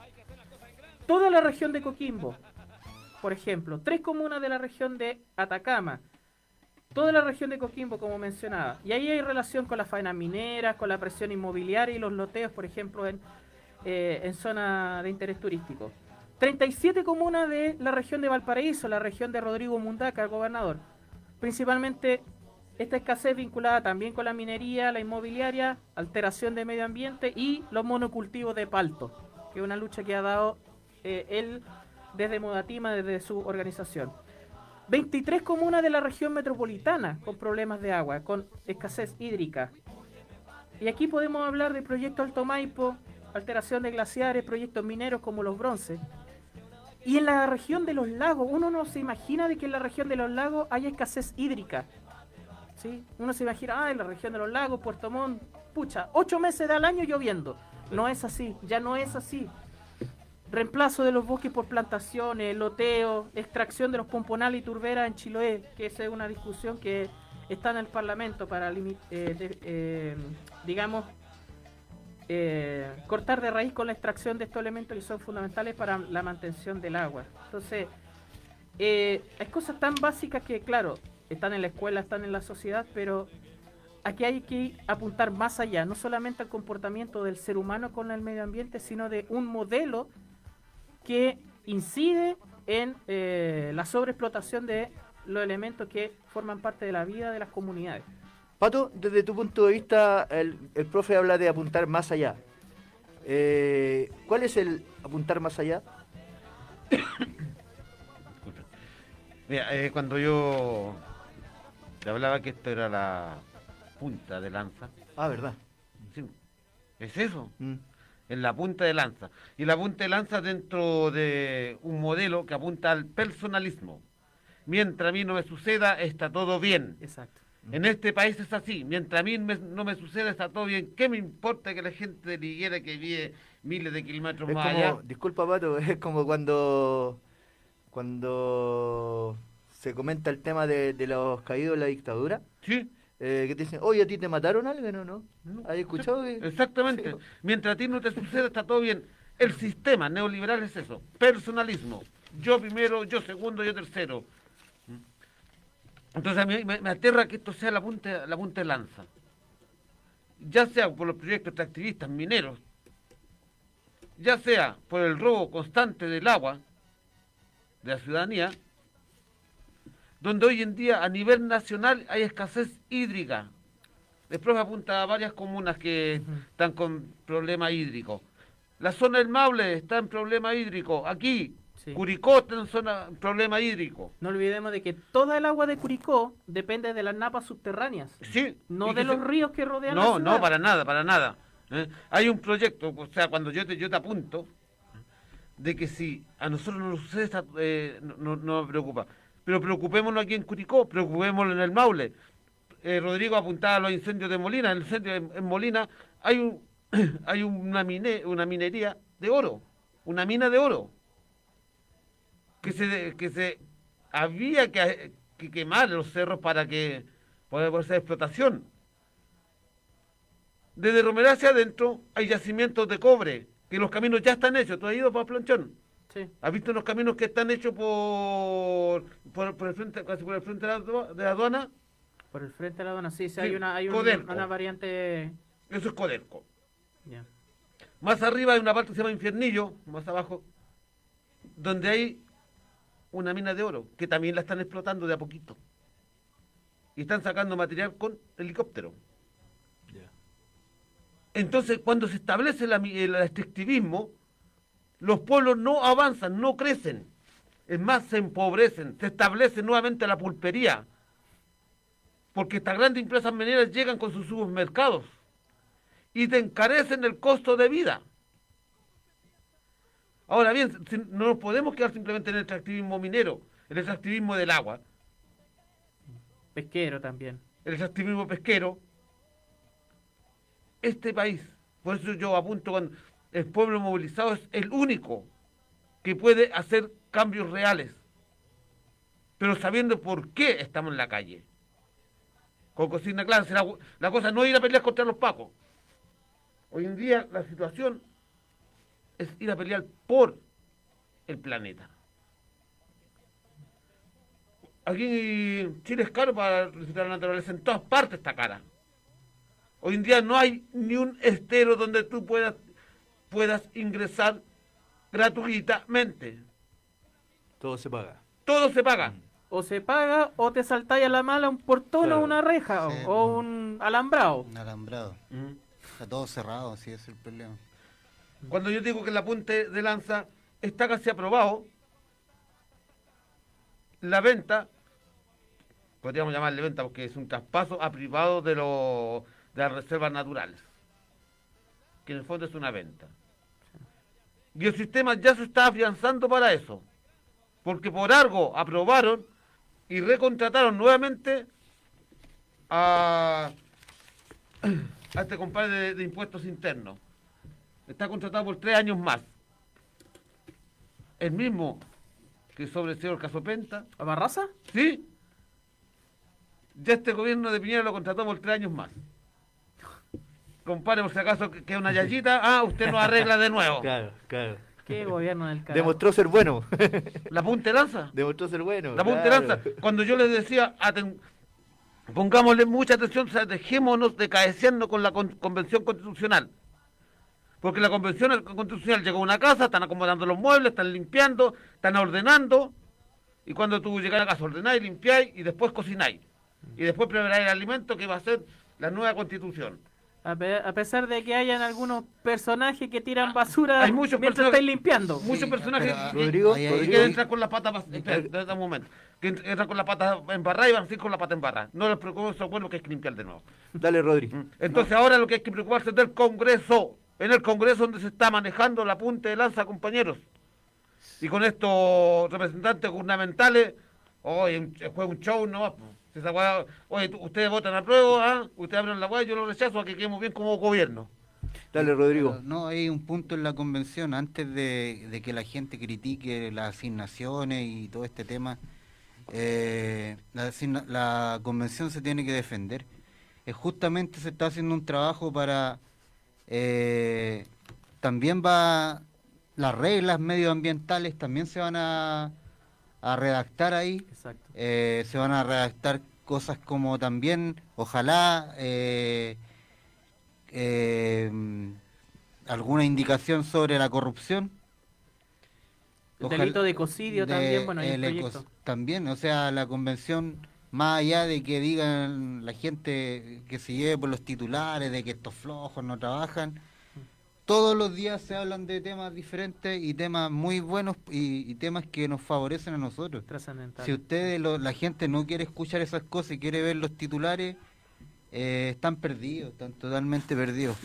Toda la región de Coquimbo, por ejemplo, tres comunas de la región de Atacama, toda la región de Coquimbo, como mencionaba. Y ahí hay relación con las faenas mineras, con la presión inmobiliaria y los loteos, por ejemplo, en, eh, en zona de interés turístico. 37 comunas de la región de Valparaíso, la región de Rodrigo Mundaca, el gobernador. Principalmente esta escasez vinculada también con la minería, la inmobiliaria, alteración de medio ambiente y los monocultivos de palto, que es una lucha que ha dado eh, él desde Modatima, desde su organización. 23 comunas de la región metropolitana con problemas de agua, con escasez hídrica. Y aquí podemos hablar de proyectos Alto Maipo, alteración de glaciares, proyectos mineros como los bronces. Y en la región de los lagos, uno no se imagina de que en la región de los lagos haya escasez hídrica. ¿sí? Uno se imagina, ah, en la región de los lagos, Puerto Montt, pucha, ocho meses al año lloviendo. No es así, ya no es así. Reemplazo de los bosques por plantaciones, loteo, extracción de los pomponales y turberas en Chiloé, que esa es una discusión que está en el Parlamento para, eh, eh, digamos, eh, cortar de raíz con la extracción de estos elementos que son fundamentales para la mantención del agua. Entonces, eh, hay cosas tan básicas que, claro, están en la escuela, están en la sociedad, pero aquí hay que apuntar más allá, no solamente al comportamiento del ser humano con el medio ambiente, sino de un modelo que incide en eh, la sobreexplotación de los elementos que forman parte de la vida de las comunidades. Pato, desde tu punto de vista, el, el profe habla de apuntar más allá. Eh, ¿Cuál es el apuntar más allá? *coughs* Mira, eh, cuando yo te hablaba que esto era la punta de lanza, Ah, verdad. sí, es eso, Mm. es la punta de lanza. Y la punta de lanza dentro de un modelo que apunta al personalismo. Mientras a mí no me suceda, está todo bien. Exacto. En este país es así. Mientras a mí me- no me suceda, está todo bien. ¿Qué me importa que la gente de Liguera que vive miles de kilómetros Es más como, allá? disculpa Pato, *laughs* es como cuando cuando se comenta el tema de, de los caídos de la dictadura, Sí, eh, que te dicen, oye, ¿a ti te mataron alguien o no? No. ¿Has escuchado? que- Exactamente. Sí. Mientras a ti no te suceda, está todo bien. El sistema neoliberal es eso, personalismo. yo primero, yo segundo, yo tercero. Entonces a mí me, me aterra que esto sea la punta, la punta de lanza. Ya sea por los proyectos extractivistas mineros, ya sea por el robo constante del agua de la ciudadanía, donde hoy en día a nivel nacional hay escasez hídrica. Después apunta a varias comunas que están con problema hídrico. La zona del Maule está en problema hídrico. Aquí, Sí. Curicó en zona problema hídrico. No olvidemos de que toda el agua de Curicó depende de las napas subterráneas, Sí. no de los se- ríos que rodean la No, ciudad. no, para nada, para nada. ¿eh? Hay un proyecto, o sea, cuando yo te, yo te apunto, de que si a nosotros no nos sucede, esta- eh, no, no- no preocupa. Pero preocupémonos aquí en Curicó, preocupémonos en el Maule. Eh, Rodrigo apuntaba a los incendios de Molina. En el incendio en, en Molina hay, un, *clears throat* hay una, mine, una minería de oro, una mina de oro, que se, que se había que, que quemar los cerros para que pueda hacer explotación. Desde Romerá hacia adentro hay yacimientos de cobre, que los caminos ya están hechos. ¿Tú has ido para Planchón? Sí. ¿Has visto los caminos que están hechos por, por, por el frente, casi por el frente de la, adua- de la aduana? Por el frente de la aduana, sí, sí, Sí, hay una, hay un- una variante... Eso es Codelco. ya. Más arriba hay una parte que se llama Infiernillo, más abajo, donde hay una mina de oro, que también la están explotando de a poquito. Y están sacando material con helicóptero. Entonces, cuando se establece la mi- el extractivismo, los pueblos no avanzan, no crecen. Es más, se empobrecen, se establece nuevamente la pulpería. Porque estas grandes empresas mineras llegan con sus supermercados y te encarecen el costo de vida. Ahora bien, no nos podemos quedar simplemente en el extractivismo minero, el extractivismo del agua, Pesquero también. el extractivismo pesquero. Este país, por eso yo apunto con el pueblo movilizado es el único que puede hacer cambios reales, pero sabiendo por qué estamos en la calle. Con consigna clara, la, la cosa no es ir a pelear contra los pacos. Hoy en día la situación es ir a pelear por el planeta. Aquí en Chile es caro para visitar la naturaleza, en todas partes está cara. Hoy en día no hay ni un estero donde tú puedas, puedas ingresar gratuitamente. Todo se paga. Todo se paga. O se paga o te saltáis a la mala un portón Claro. o una reja Sí. o, o un alambrado. Un alambrado. Está todo cerrado, sí es el problema. Cuando yo digo que el apunte de lanza está casi aprobado, la venta, podríamos llamarle venta porque es un traspaso a privado de, los de las reservas naturales, que en el fondo es una venta. Y el sistema ya se está afianzando para eso, porque por algo aprobaron y recontrataron nuevamente a, *clears throat* este compadre de impuestos internos. Está contratado por tres años más. El mismo que sobreseó el caso Penta, ¿A Barraza? ¿sí? Ya este gobierno de Piñera lo contrató por tres años más. Compadre, por si acaso que una yayita, ah, usted lo arregla de nuevo. *laughs* Claro, claro. ¿Qué gobierno del carajo? Demostró ser bueno. La punta de lanza. Demostró ser bueno. La punta de lanza. Cuando yo les decía, aten- pongámosle mucha atención, o sea, dejémonos de con la con- convención constitucional. Porque la convención constitucional llegó a una casa, están acomodando los muebles, están limpiando, están ordenando. Y cuando tú llegas a la casa, ordenáis, limpiáis y después cocináis. Y después preparáis el alimento que va a ser la nueva constitución. A, pe- a pesar de que hayan algunos personajes que tiran basura Hay muchos mientras personajes- estáis limpiando. Muchos Sí, personajes pero, ah, que- Rodrigo, que Rodrigo, quieren entrar con la pata pas- espera, Ay. espera un momento que ent- entran con la pata embarrada y van a seguir con la pata embarrada no les preocupa eso bueno que hay que limpiar de nuevo Dale, Rodri. Mm. entonces ahora lo que hay que preocuparse es del Congreso en el Congreso donde se está manejando la punta de lanza compañeros y con estos representantes gubernamentales hoy un- fue un show no Si esa weá- oye ustedes votan a prueba ¿ah? ustedes abren la weá yo lo rechazo a que quedemos bien como gobierno Dale, Rodrigo. Pero no, hay un punto en la convención, antes de, de que la gente critique las asignaciones y todo este tema, eh, la convención se tiene que defender. Eh, justamente se está haciendo un trabajo para... eh, también va... las reglas medioambientales también se van a, a redactar ahí. Exacto. Eh, se van a redactar cosas como también, ojalá, eh, alguna indicación sobre la corrupción. El delito de ecocidio de- también, bueno, hay el proyecto. También, o sea, la convención, más allá de que digan la gente que se lleve por los titulares, de que estos flojos no trabajan, todos los días se hablan de temas diferentes y temas muy buenos y, y temas que nos favorecen a nosotros. Si ustedes, lo- la gente no quiere escuchar esas cosas y quiere ver los titulares, eh, están perdidos, están totalmente perdidos.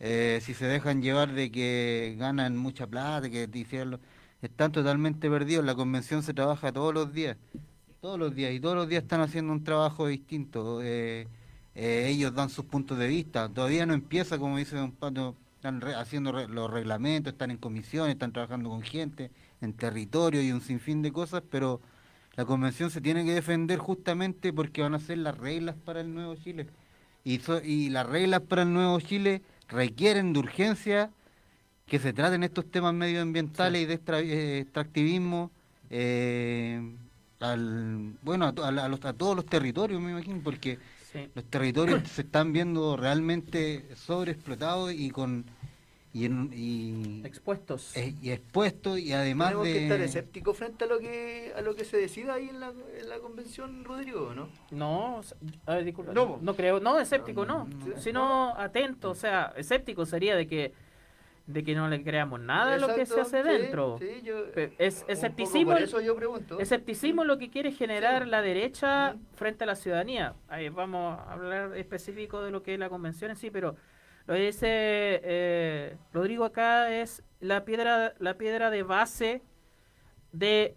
Eh, si se dejan llevar de que ganan mucha plata, que hicieron están totalmente perdidos. La convención se trabaja todos los días, todos los días, y todos los días están haciendo un trabajo distinto. Eh, eh, ellos dan sus puntos de vista. Todavía no empieza, como dice Don Pato, están re- haciendo re- los reglamentos, están en comisiones, están trabajando con gente, en territorio y un sinfín de cosas, pero la convención se tiene que defender justamente porque van a ser las reglas para el nuevo Chile. Y, so- y las reglas para el nuevo Chile requieren de urgencia que se traten estos temas medioambientales y de extra- eh, extractivismo eh, al, bueno, a, a los- a todos los territorios, me imagino, porque Sí. los territorios se están viendo realmente sobreexplotados y con y, en- y, Expuestos. eh, y expuestos y además Tenemos de que estar escépticos frente a lo que a lo que se decida ahí en la, en la convención, Rodrigo, ¿no? No, a ver, disculpa. No. No, creo, no, escéptico no, sino atento, o sea, escéptico sería de que de que no le creamos nada de lo que se hace sí, dentro. sí, yo- Pe- es- escepticismo- Por eso yo pregunto. Escepticismo es lo que quiere generar Sí. la derecha frente a la ciudadanía. Ahí vamos a hablar específico de lo que es la convención en sí, pero lo que dice eh, Rodrigo acá es la piedra, la piedra de base de,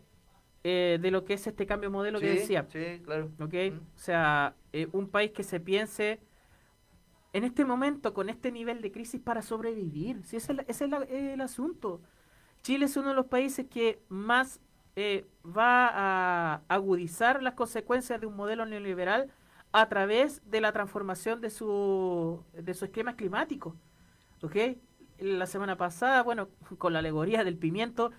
eh, de lo que es este cambio de modelo que decía. Sí, claro. ¿ok? Mm. O sea, eh, un país que se piense en este momento con este nivel de crisis para sobrevivir. Si ese es, la- ese es la- el asunto. Chile es uno de los países que más eh, va a agudizar las consecuencias de un modelo neoliberal a través de la transformación de su, de su esquema climático. ¿ok? La semana pasada, bueno, *laughs* con la alegoría del pimiento,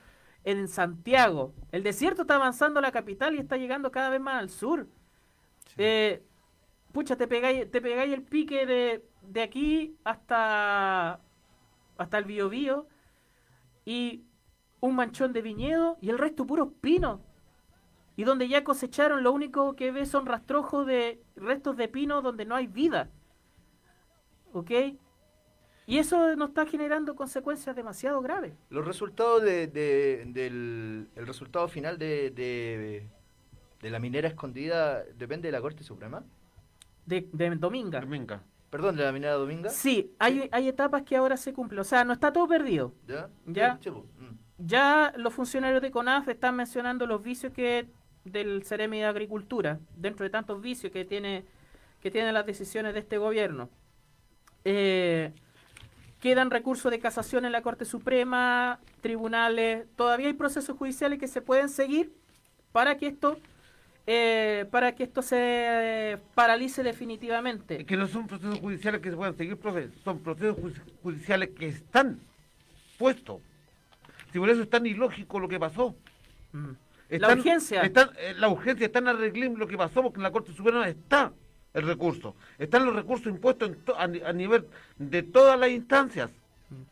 en Santiago, el desierto está avanzando a la capital y está llegando cada vez más al sur. Eh, pucha, te pegáis, te pegáis el pique de, de aquí hasta, hasta el Biobío y un manchón de viñedo y el resto puros pinos. Y donde ya cosecharon, lo único que ves son rastrojos de restos de pino donde no hay vida. ¿Ok? Y eso nos está generando consecuencias demasiado graves. Los resultados de, de- del el resultado final de, de la minera escondida depende de la Corte Suprema. De, de Dominga. Venga. Perdón, de la minera Dominga. Sí, hay, hay etapas que ahora se cumplen. O sea, no está todo perdido. ¿Ya? Ya. Sí, mm. Ya los funcionarios de CONAF están mencionando los vicios que del Ceremi de Agricultura, dentro de tantos vicios que tiene que tienen las decisiones de este gobierno. Eh, quedan recursos de casación en la Corte Suprema, tribunales, todavía hay procesos judiciales que se pueden seguir para que esto eh, para que esto se eh, paralice definitivamente. Que no son procesos judiciales que se puedan seguir, profe, son procesos ju- judiciales que están puestos. Si por eso es tan ilógico lo que pasó. Mm. Están- la urgencia. están- eh, la urgencia está en arreglar lo que pasó porque en la Corte Suprema está el recurso. Están los recursos impuestos en to- a nivel de todas las instancias.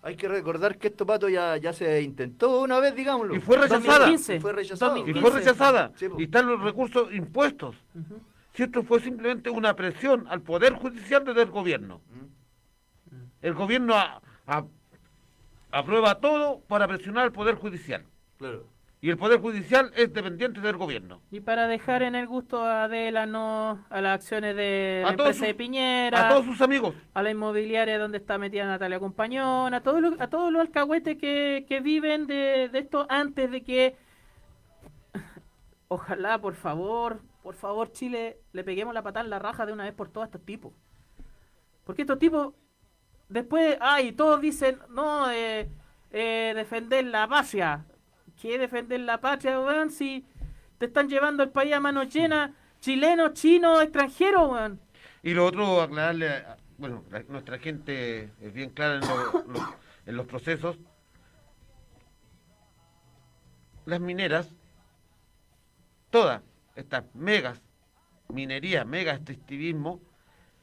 Hay que recordar que esto, Pato, ya, ya se intentó una vez, digámoslo. Y fue rechazada. 2015. Y fue rechazado. Y 2015. fue rechazada. Sí, y están los recursos impuestos. Si esto fue simplemente una presión al Poder Judicial desde el gobierno. El gobierno a- a- aprueba todo para presionar al Poder Judicial. Claro. Y el Poder Judicial es dependiente del gobierno. Y para dejar en el gusto a Adela, no a las acciones de A empresa de Piñera, A todos sus amigos. a la inmobiliaria donde está metida Natalia Compañón, a todos los, a todos los alcahuetes que, que viven de, de esto antes de que, *laughs* ojalá, por favor, por favor, Chile, le peguemos la patada en la raja de una vez por todas a estos tipos. Porque estos tipos, después, ay, todos dicen, no, eh, eh, defender la patria. ¿Qué defender la patria, weón? Si te están llevando el país a manos llenas, chilenos, chinos, extranjeros, weón. Y lo otro, aclararle, a- bueno, la- nuestra gente es bien clara en, lo- lo- en los procesos. las mineras, todas estas megas minerías, mega extractivismo,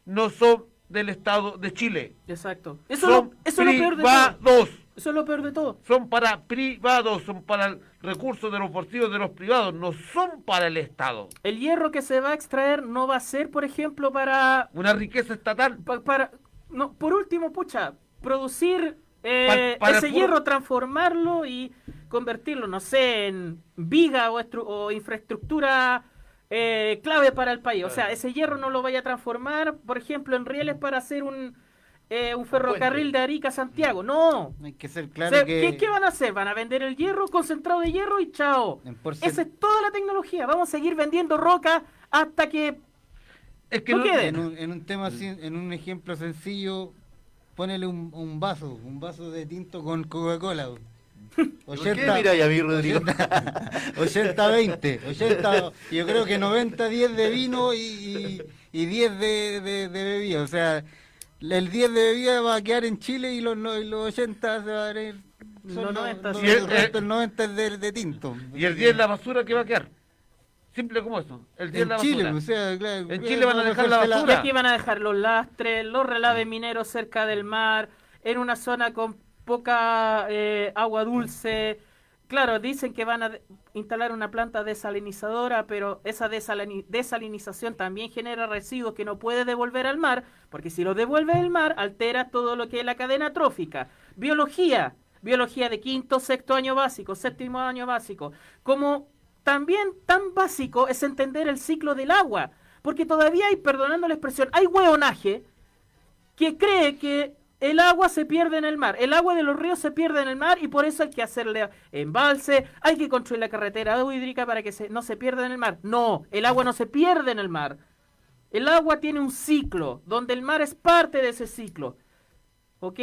no son del Estado de Chile. Exacto. Eso, es son lo, eso es lo peor de todo. Eso es lo peor de todo. Son para privados, son para el recurso de los bolsillos de los privados, no son para el Estado. El hierro que se va a extraer no va a ser, por ejemplo, para... Una riqueza estatal. pa- para no, por último, pucha, producir eh, Pa- ese puro- hierro, transformarlo y convertirlo, no sé, en viga o, o infraestructura eh, clave para el país. O sea, ese hierro no lo vaya a transformar, por ejemplo, en rieles para hacer un, eh, un ferrocarril de Arica a Santiago. No. Hay que ser O claro sea, que... ¿qué, qué van a hacer? ¿Van a vender el hierro, concentrado de hierro y chao? en porcent- Esa es toda la tecnología. Vamos a seguir vendiendo roca hasta que Es que No no- quede. En un, en un tema así, en un ejemplo sencillo, ponele un, un vaso, un vaso de tinto con Coca-Cola. *laughs* ¿Por qué miráis a mí, Rodrigo? 80-20, 80, *laughs* yo creo que 90-10 de vino y, y, y 10 de, de, de bebida. O sea, el 10 de bebida va a quedar en Chile y los, no- y los 80 se van a ir. Los son 90 los- los- Y el- el el 90 es de, de tinto. Y el 10 es la basura que va a quedar. Simple como eso. El 10 es En la Chile, basura. o sea, claro, En Chile van a dejar la basura. aquí van a dejar los lastres, los relaves mineros cerca del mar, en una zona con poca eh, agua dulce. Claro, dicen que van a instalar una planta desalinizadora, pero esa desalini- desalinización también genera residuos que no puede devolver al mar, porque si lo devuelve al mar, altera todo lo que es la cadena trófica. Biología, biología de quinto, sexto año básico, séptimo año básico. Como también tan básico es entender el ciclo del agua, porque todavía hay, perdonando la expresión, hay hueonaje que cree que el agua se pierde en el mar, el agua de los ríos se pierde en el mar y por eso hay que hacerle embalse, hay que construir la carretera hídrica para que se- no se pierda en el mar. No, el agua no se pierde en el mar. El agua tiene un ciclo, donde el mar es parte de ese ciclo. ¿Ok?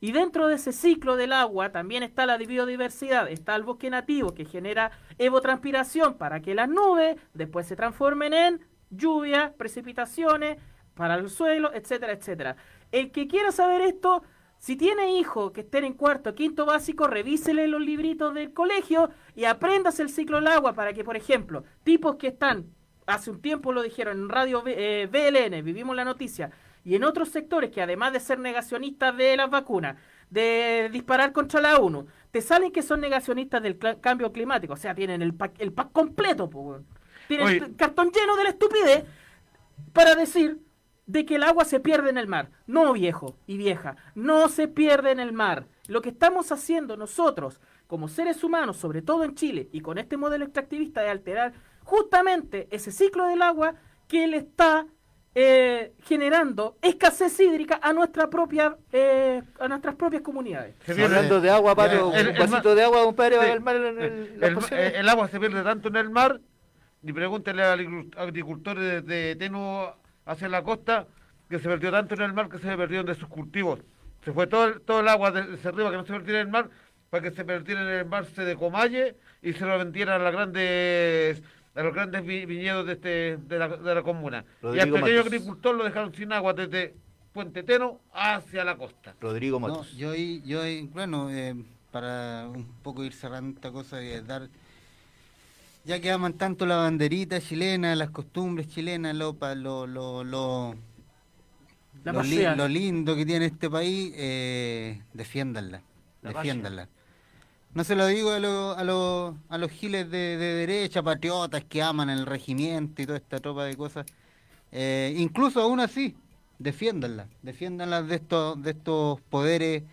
Y dentro de ese ciclo del agua también está la biodiversidad, está el bosque nativo que genera evotranspiración para que las nubes después se transformen en lluvia, precipitaciones para el suelo, etcétera, etcétera. El que quiera saber esto, si tiene hijos que estén en cuarto, quinto básico, revísele los libritos del colegio y apréndase el ciclo del agua para que, por ejemplo, tipos que están, hace un tiempo lo dijeron en radio eh, BLN, vivimos la noticia, y en otros sectores que además de ser negacionistas de las vacunas, de disparar contra la ONU, te salen que son negacionistas del cambio climático, o sea, tienen el pack, el pack completo, po, tienen Oye. cartón lleno de la estupidez para decir de que el agua se pierde en el mar. No, viejo y vieja, no se pierde en el mar. Lo que estamos haciendo nosotros, como seres humanos, sobre todo en Chile, y con este modelo extractivista, de alterar justamente ese ciclo del agua que le está eh, generando escasez hídrica a nuestra propia eh, a nuestras propias comunidades. Se pierde- Hablando de agua, Pato, el- un el vasito de agua, compadre, Sí. el, el- el, el agua se pierde tanto en el mar, y pregúntale a agricultores de, de Teno hacia la costa, que se perdió tanto en el mar que se perdieron de sus cultivos. Se fue todo el, todo el agua de río que no se perdiera en el mar, para que se perdiera en el mar se de Comalle y se lo vendieran a las grandes a los grandes vi- viñedos de este de la, de la comuna. y al pequeño Matos. agricultor lo dejaron sin agua desde Puente Teno hacia la costa. Rodrigo No, Matos. yo, ahí- yo ahí, bueno, eh, para un poco ir cerrando esta cosa y dar, ya que aman tanto la banderita chilena, las costumbres chilenas, lo, lo, lo, lo, La lo, li- patria. lo lindo que tiene este país, eh, defiéndanla, La defiéndanla. No se lo digo a, a, a los giles de, de derecha, patriotas que aman el regimiento y toda esta tropa de cosas. Eh, incluso aún así, defiéndanla, defiéndanla de estos, de estos poderes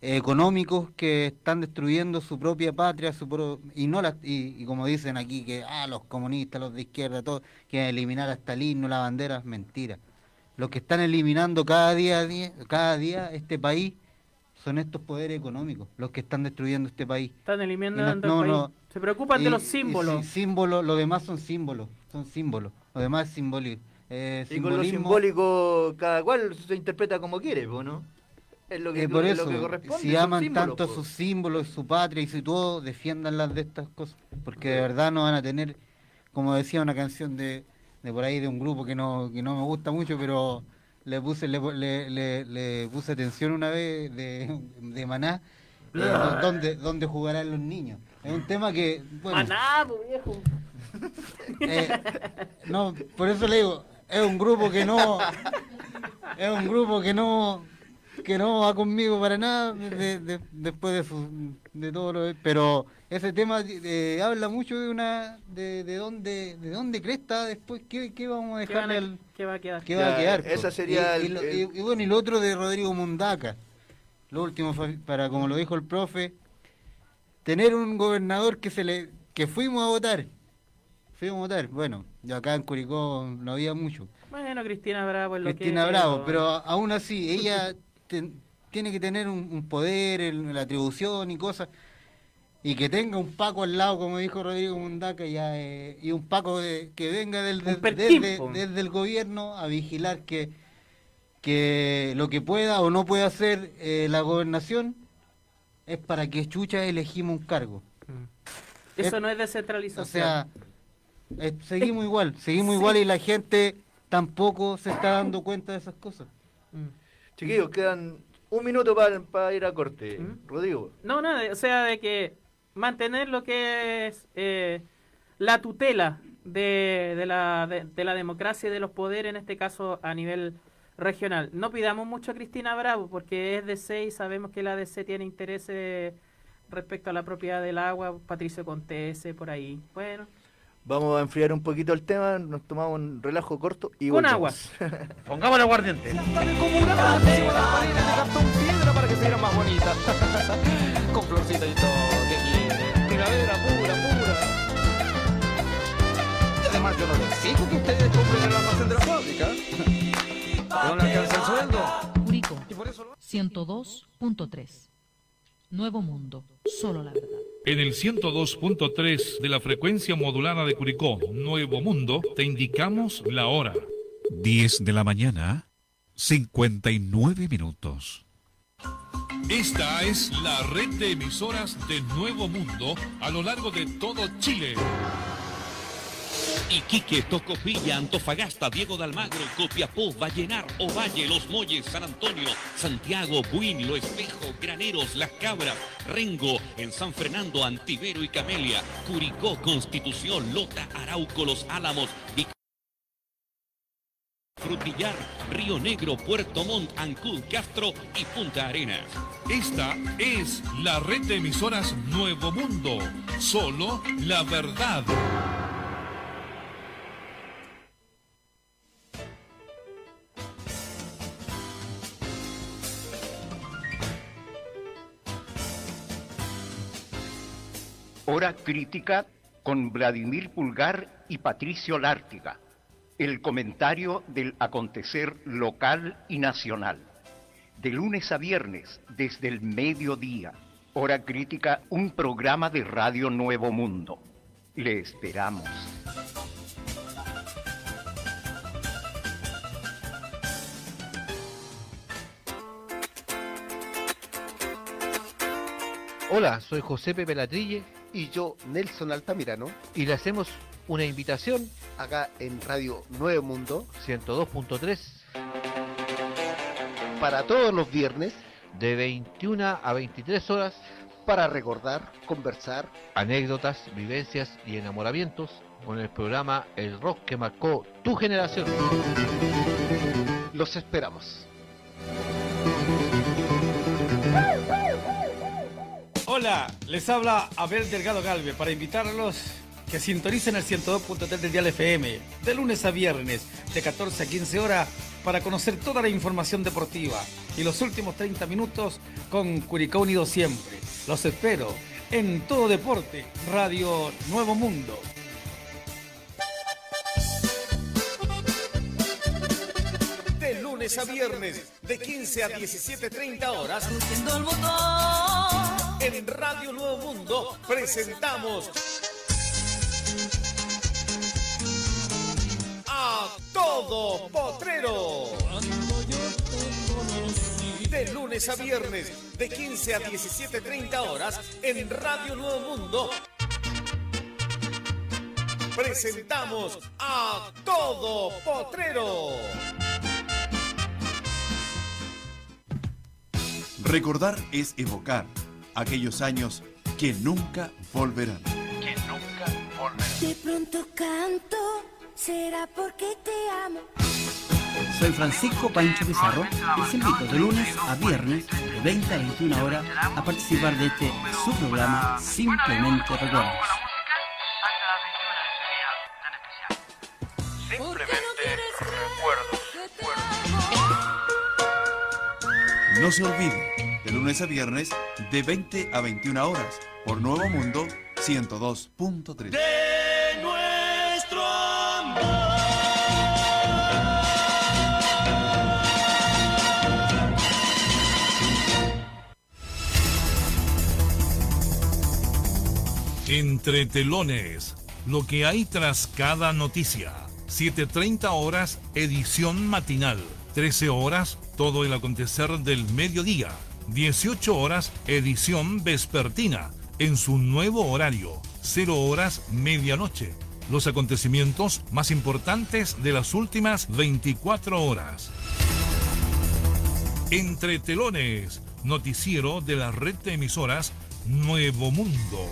económicos que están destruyendo su propia patria, su pro- y no las, y, y como dicen aquí que ah, los comunistas, los de izquierda, todos quieren eliminar hasta el himno, la bandera, mentira. Los que están eliminando cada día, día- cada día este país son estos poderes económicos, los que están destruyendo este país. Están eliminando no- el no, país. no. Se preocupan Y- de los y símbolos. sí, símbolos, lo demás son símbolos, son símbolos. Lo demás es simbólico. Eh, Y con lo simbolismo- simbólico, cada cual se interpreta como quiere, ¿no? Es lo que, Eh, por es eso, lo que corresponde. si aman tanto sus símbolos, su patria y su todo, defiéndanlas de estas cosas. Porque de verdad no van a tener, como decía una canción de, de por ahí de un grupo que no, que no me gusta mucho, pero le puse, le, le- le- le puse atención una vez de, de Maná, eh, donde jugarán los niños. Es un tema que, bueno, Maná, viejo. *laughs* eh, no, por eso le digo, es un grupo que no, es un grupo que no, que no va conmigo para nada de- de- después de, su, de todo lo, pero ese tema eh, habla mucho de una, de, de dónde, de dónde cresta después, qué, qué vamos a ¿Qué, van dejarle a- al, qué va a quedar? ¿Qué Ya, va a quedar? esa sería y, el- el- y- y bueno, y lo otro de Rodrigo Mundaca. Lo último, fue para como lo dijo el profe, tener un gobernador que se le que fuimos a votar. Fuimos a votar. Bueno, yo acá en Curicó no había mucho. Bueno, Cristina Bravo es lo Cristina que Bravo, pero- pero aún así, ella *laughs* ten- tiene que tener un, un poder, el- la atribución y cosas. Y que tenga un Paco al lado, como dijo Rodrigo Mundaca, ya, eh, y un Paco de- que venga del, desde, po. desde el gobierno a vigilar que, que lo que pueda o no pueda hacer eh, la gobernación es para que Chucha elegimos un cargo. Eso Eh, no es descentralización. O sea, eh, seguimos igual, seguimos igual y la gente tampoco se está dando cuenta de esas cosas. Mm. Chiquillos, quedan un minuto para ir a corte. ¿Mm? Rodrigo. No, no, o sea, de que mantener lo que es eh, la tutela de, de la, de, de la democracia y de los poderes, en este caso a nivel regional. No pidamos mucho a Cristina Bravo, porque es DC y sabemos que la DC tiene intereses respecto a la propiedad del agua, Patricio Contese, por ahí. Bueno, Vamos a enfriar un poquito el tema, nos tomamos un relajo corto y Con volvemos. *laughs* Pongamos el aguardiente. Para que se vieran más bonitas. *laughs* Con florcita y todo, ¿qué quiere? Primavera pura, pura. Y además yo no les exijo que ustedes compren el almacén de la fábrica. No le alcanza el sueldo. Curicó Y por eso lo 102.3. Nuevo Mundo, solo la verdad. En el 102.3 de la frecuencia modulada de Curicó, Nuevo Mundo, te indicamos la hora. 10 de la mañana, 59 minutos. Esta es la red de emisoras de Nuevo Mundo a lo largo de todo Chile. Iquique, Tocopilla, Antofagasta, Diego de Almagro, Copiapó, Vallenar, Ovalle, Los Molles, San Antonio, Santiago, Buin, Lo Espejo, Graneros, Las Cabras, Rengo, en San Fernando, Antivero y Camelia, Curicó, Constitución, Lota, Arauco, Los Álamos, Vic- Frutillar, Río Negro, Puerto Montt, Ancud, Castro y Punta Arenas. Esta es la red de emisoras Nuevo Mundo. Solo la verdad. Hora crítica con Vladimir Pulgar y Patricio Lártiga. El comentario del acontecer local y nacional. De lunes a viernes, desde el mediodía. Hora crítica, un programa de Radio Nuevo Mundo. Le esperamos. Hola, soy José Pepe Latrille y yo Nelson Altamirano y le hacemos una invitación acá en Radio Nuevo Mundo 102.3 para todos los viernes de 21 a 23 horas para recordar, conversar anécdotas, vivencias y enamoramientos con el programa El Rock que marcó tu generación. Los esperamos. Hola, les habla Abel Delgado Galve para invitarlos que sintonicen el 102.3 del Dial FM de lunes a viernes de 14 a 15 horas para conocer toda la información deportiva y los últimos 30 minutos con Curicó Unido siempre. Los espero en Todo Deporte, Radio Nuevo Mundo. De lunes a viernes, de 15 a 17.30 horas. En Radio Nuevo Mundo presentamos a Todo Potrero. De lunes a viernes, de 15 a 17.30 horas, en Radio Nuevo Mundo. Presentamos a Todo Potrero. Recordar es evocar aquellos años que nunca volverán. Que nunca volverán. De pronto canto, será porque te amo. Soy Francisco Pancho Pizarro y les invito de lunes a viernes de 20 a 21 horas a participar de este su programa Simplemente Recuerdos. Simplemente recuerdos. No se olvide, de lunes a viernes de 20 a 21 horas por Nuevo Mundo 102.3. De nuestro amor. Entre telones, lo que hay tras cada noticia. 7.30 horas, edición matinal. 13 horas, todo el acontecer del mediodía. 18 horas, edición vespertina, en su nuevo horario. 0 horas, medianoche. Los acontecimientos más importantes de las últimas 24 horas. Entre telones, noticiero de la red de emisoras Nuevo Mundo.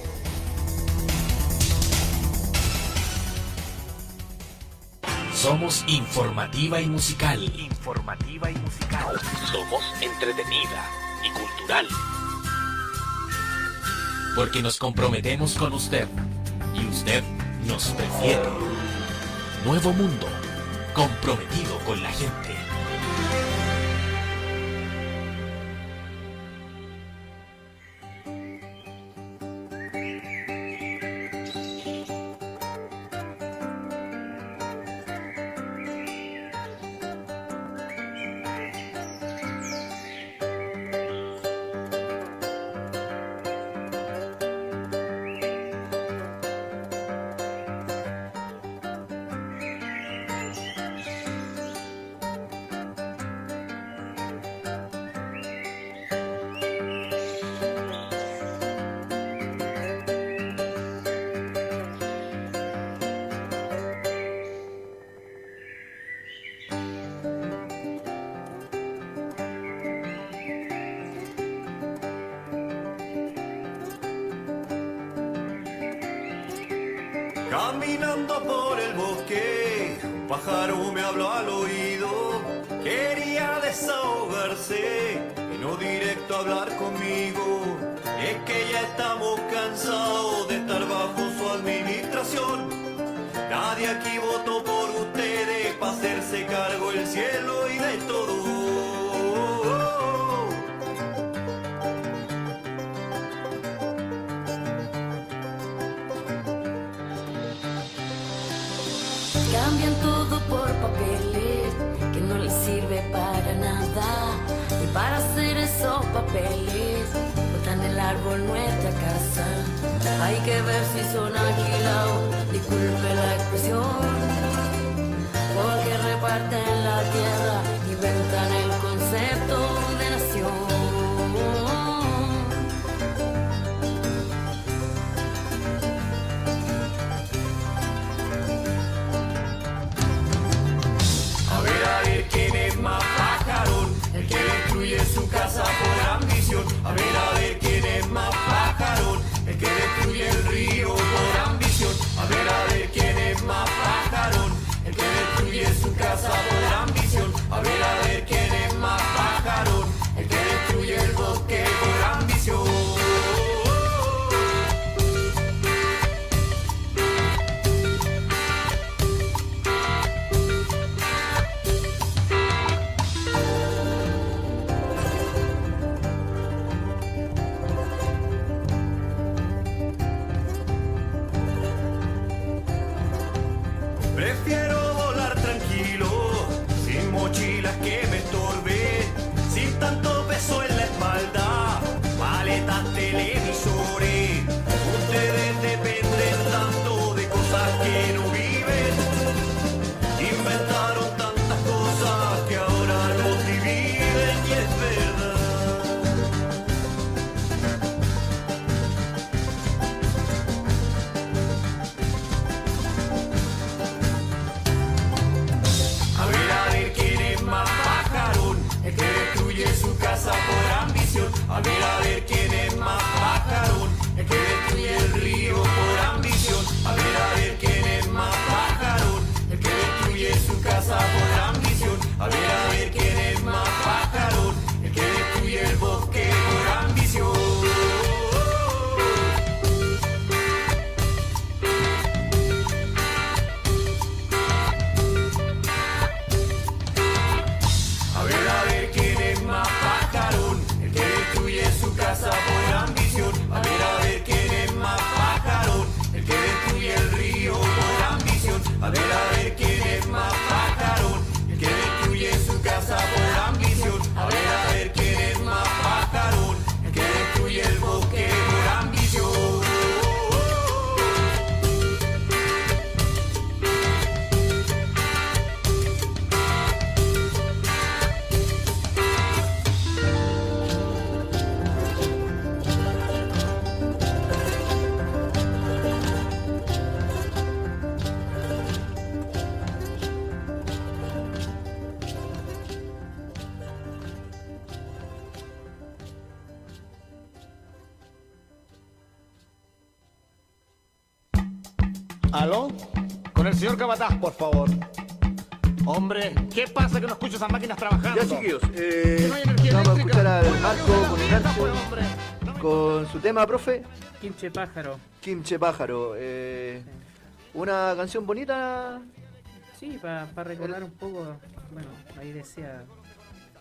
Somos informativa y musical. Informativa y musical. Somos entretenida y cultural. Porque nos comprometemos con usted y usted nos prefiere. Nuevo mundo, comprometido con la gente. Señor Cabataz, por favor. Hombre, ¿qué pasa que no escucho esas máquinas trabajando? Ya, chiquillos, eh, Que no hay energía vamos a escuchar al Marco pues, hombre. con su tema, profe. Quinche Pájaro. Quimche Pájaro. eh, Una canción bonita. Sí, para recordar un poco, bueno, ahí decía,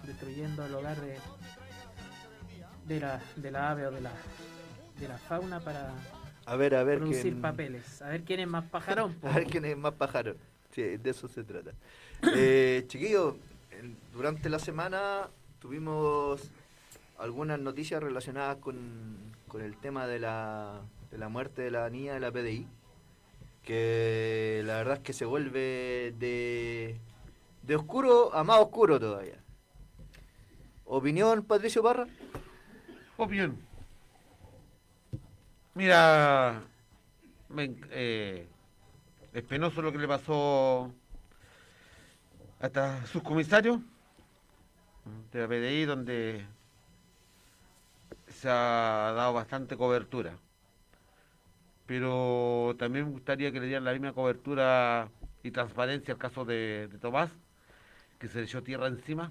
destruyendo el hogar de, de, la, de la ave o de la, de la fauna para A ver, a ver producir quién- papeles. A ver quién es más pajarón. *laughs* po. A ver quién es más pájaro. Sí, de eso se trata. *coughs* Eh, chiquillos, durante la semana tuvimos algunas noticias relacionadas con, con el tema de la, de la muerte de la niña de la PDI, que la verdad es que se vuelve de, de oscuro a más oscuro todavía. ¿Opinión, Patricio Parra? Opinión. Mira, eh, es penoso lo que le pasó a esta subcomisario de la PDI, donde se ha dado bastante cobertura. Pero también me gustaría que le dieran la misma cobertura y transparencia al caso de, de Tomás, que se le echó tierra encima.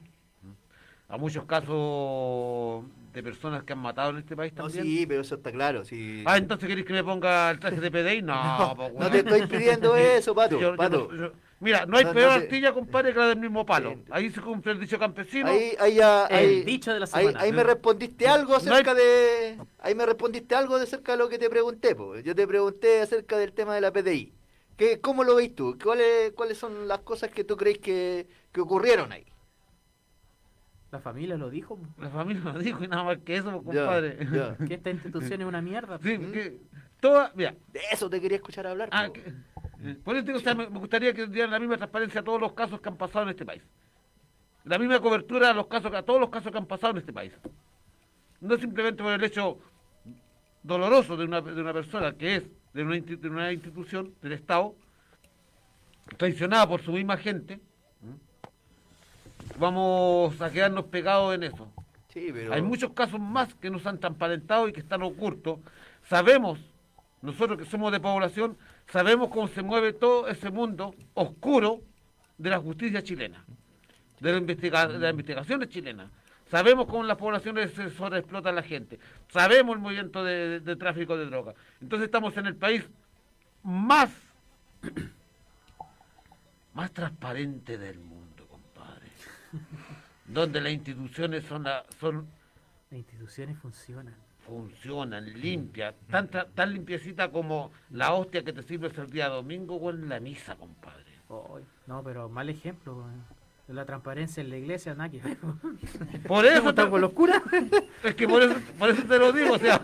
A muchos casos de personas que han matado en este país No, también. sí, pero eso está claro. Sí. Ah, entonces queréis que me ponga el traje de PDI? *laughs* No, No, po, no te estoy pidiendo *laughs* eso, Pato, Yo- Pato. yo- mira, no hay peor artilla, compadre, que la del mismo palo. Ahí se cumple el dicho campesino. Ahí, ahí El ahí, dicho de la semana. ahí me respondiste algo No hay- acerca de, ahí me respondiste algo de acerca de lo que te pregunté, po. Yo te pregunté acerca del tema de la PDI. ¿Qué, ¿Cómo lo veis tú? ¿Cuáles, ¿Cuáles son las cosas que tú crees que, que ocurrieron ahí? La familia lo dijo. La familia lo dijo y nada más que eso, compadre. ya. *laughs* Que esta institución es una mierda. Sí, que toda, mira. De eso te quería escuchar hablar. Ah, que- eh, por eso digo, o sea, me, me gustaría que dieran la misma transparencia a todos los casos que han pasado en este país. La misma cobertura a los casos, a todos los casos que han pasado en este país. No simplemente por el hecho doloroso de una, de una persona que es de una, de una institución del Estado, traicionada por su misma gente. Vamos a quedarnos pegados en eso. Sí, pero... Hay muchos casos más que nos han transparentado y que están ocultos. Sabemos, nosotros que somos de población, sabemos cómo se mueve todo ese mundo oscuro de la justicia chilena, de, la investiga- de las investigaciones chilenas. Sabemos cómo las poblaciones se sobreexplota a la gente. Sabemos el movimiento de, de- de tráfico de drogas. Entonces estamos en el país más, más transparente del mundo. Donde las instituciones son, la- son Las instituciones funcionan. funcionan, limpias, tan, tan limpiecita como la hostia que te sirves el día domingo o en la misa, compadre. No, pero mal ejemplo. La transparencia en la iglesia, nada que ver. *laughs* Por eso ¿Cómo están te- con los curas? *laughs* Es que por eso, por eso te lo digo, o sea,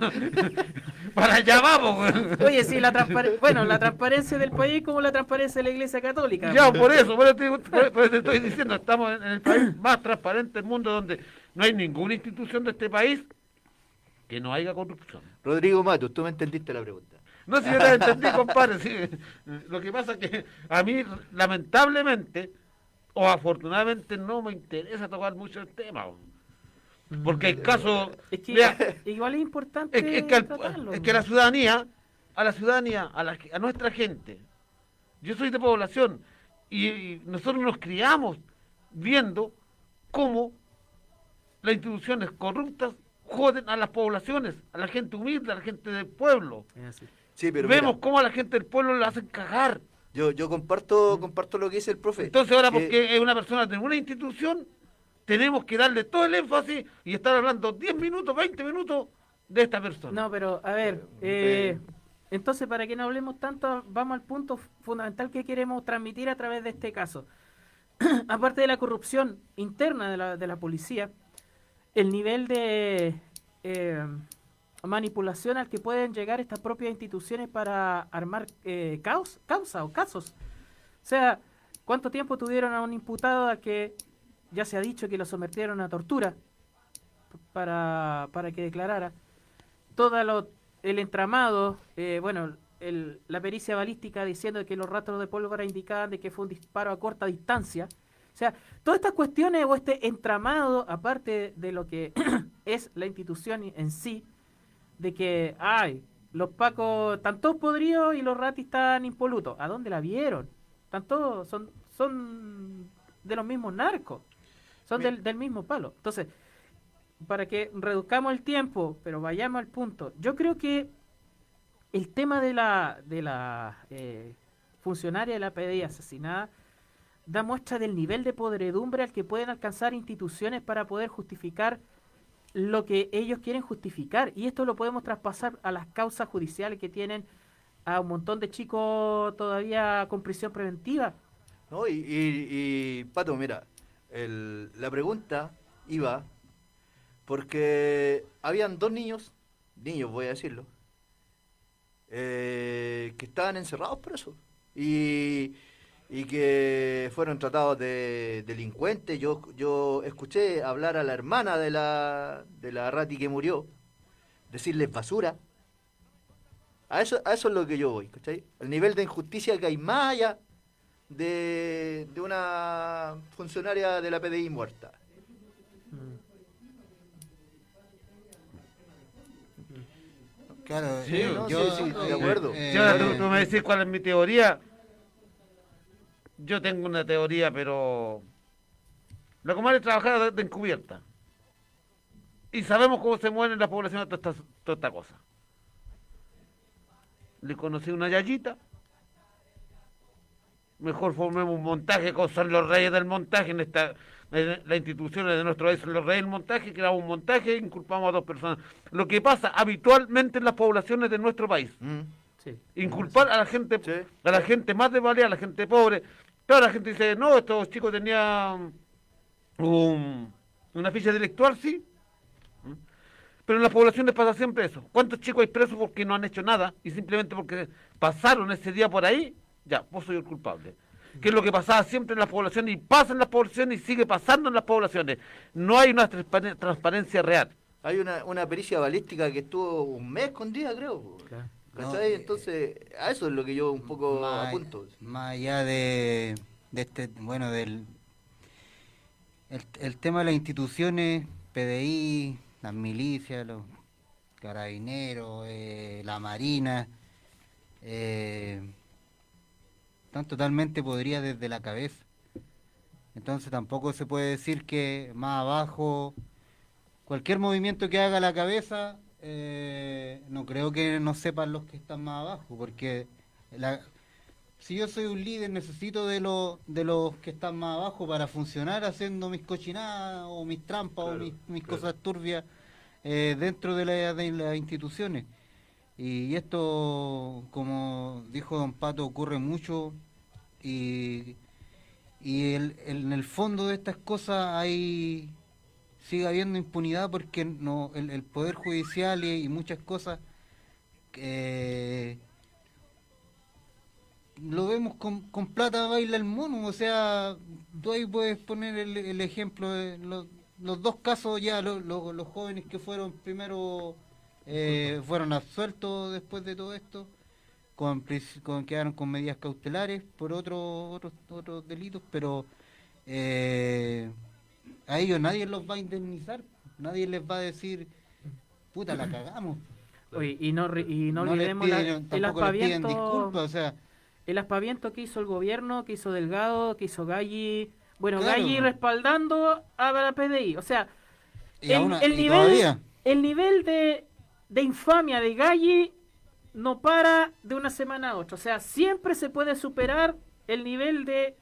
*laughs* para allá vamos. Oye, sí, la transparencia. Bueno, la transparencia del país como la transparencia de la iglesia católica. Ya, por eso, por eso, te, digo- por- eso te estoy diciendo, estamos en, en el país *coughs* más transparente del mundo donde no hay ninguna institución de este país que no haya corrupción. Rodrigo Matos, tú me entendiste la pregunta. No, si yo la entendí, compadre. sí. Lo que pasa es que a mí, lamentablemente, o afortunadamente, no me interesa tocar mucho el tema. Porque hay casos... Es que mira, *laughs* igual es importante es, que- es que al- tratarlo. es que la ciudadanía, a la ciudadanía, a, la- a nuestra gente, yo soy de población y, y nosotros nos criamos viendo cómo las instituciones corruptas joden a las poblaciones, a la gente humilde, a la gente del pueblo. Sí, pero Vemos mira, cómo a la gente del pueblo le hacen cagar. Yo, yo comparto, comparto lo que dice el profe. Entonces ahora Que- porque es una persona de una institución, tenemos que darle todo el énfasis y estar hablando 10 minutos, 20 minutos de esta persona. No, pero a ver, eh, entonces para que no hablemos tanto, vamos al punto fundamental que queremos transmitir a través de este caso. *clears throat* Aparte de la corrupción interna de la, de la policía, el nivel de eh, manipulación al que pueden llegar estas propias instituciones para armar eh, caos, causa o casos. O sea, ¿cuánto tiempo tuvieron a un imputado a que ya se ha dicho que lo sometieron a tortura para, para que declarara? todo lo, el entramado, eh, bueno, el- la pericia balística diciendo que los rastros de pólvora indicaban de que fue un disparo a corta distancia. O sea, todas estas cuestiones o este entramado, aparte de lo que *clears throat* es la institución en sí, de que, ay, los pacos están todos podridos y los ratis están impolutos. ¿A dónde la vieron? Están todos, son, son de los mismos narcos. Son del, del mismo palo. Entonces, para que reduzcamos el tiempo, pero vayamos al punto. Yo creo que el tema de la, de la eh, funcionaria de la PDI asesinada da muestra del nivel de podredumbre al que pueden alcanzar instituciones para poder justificar lo que ellos quieren justificar. Y esto lo podemos traspasar a las causas judiciales que tienen a un montón de chicos todavía con prisión preventiva. No, y, Pato, mira, el- la pregunta iba porque habían dos niños, niños voy a decirlo, eh, que estaban encerrados presos y, y que fueron tratados de delincuentes. Yo, yo escuché hablar a la hermana de la, de la Rati que murió, decirles basura. A eso, a eso es lo que yo voy, ¿cachai? El nivel de injusticia que hay más allá de, de una funcionaria de la PDI muerta. Claro, Sí, eh, no, yo, sí, sí, de eh, acuerdo. eh, tú, tú me decís cuál es mi teoría. Yo tengo una teoría, pero. La comadre es trabajar de, encubierta. Y sabemos cómo se mueven las poblaciones toda esta, toda esta cosa. Le conocí una yayita. Mejor formemos un montaje, con son los reyes del montaje en esta. en las instituciones de nuestro país son los reyes del montaje, creamos un montaje e inculpamos a dos personas. Lo que pasa habitualmente en las poblaciones de nuestro país. Inculpar a la gente, a la gente más desvalida, a la gente pobre. Claro, la gente dice, no, estos chicos tenían un- una ficha intelectual, sí. Pero en las poblaciones pasa siempre eso. ¿Cuántos chicos hay presos porque no han hecho nada y simplemente porque pasaron ese día por ahí? Ya, vos soy el culpable. Que es lo que pasaba siempre en las poblaciones y pasa en las poblaciones y sigue pasando en las poblaciones. No hay una transparen- transparencia real. Hay una, una pericia balística que estuvo un mes con día, creo. po. ¿Cachai? Entonces, a eso es lo que yo un poco más, apunto. más allá de, de este, bueno, del el, el tema de las instituciones, PDI, las milicias, los carabineros, eh, la marina, eh, están totalmente podridas desde la cabeza. Entonces tampoco se puede decir que más abajo, cualquier movimiento que haga la cabeza, eh, no creo que no sepan los que están más abajo, porque la, si yo soy un líder necesito de los de los que están más abajo para funcionar haciendo mis cochinadas o mis trampas o mis, mis cosas turbias eh, dentro de, la- de las instituciones. Y esto, como dijo don Pato, ocurre mucho y, y el- el- en el fondo de estas cosas hay sigue habiendo impunidad porque no el, el poder judicial y, y muchas cosas eh, lo vemos con, con plata baila el mono, o sea, tú ahí puedes poner el, el ejemplo de los, los dos casos ya, lo- lo- los jóvenes que fueron primero, eh, fueron absueltos después de todo esto, con, con quedaron con medidas cautelares por otros otros otros delitos, pero eh, a ellos nadie los va a indemnizar, nadie les va a decir, puta, la cagamos. Oye, y no, y no, No les olvidemos la- piden- el les piden aspaviento, disculpas, o sea, el aspaviento que hizo el gobierno, que hizo Delgado, que hizo Galli, bueno, Claro. Galli respaldando a la PDI, o sea, Y el, el nivel, todavía. el nivel de, de infamia de Galli no para de una semana a otra, o sea, siempre se puede superar el nivel de,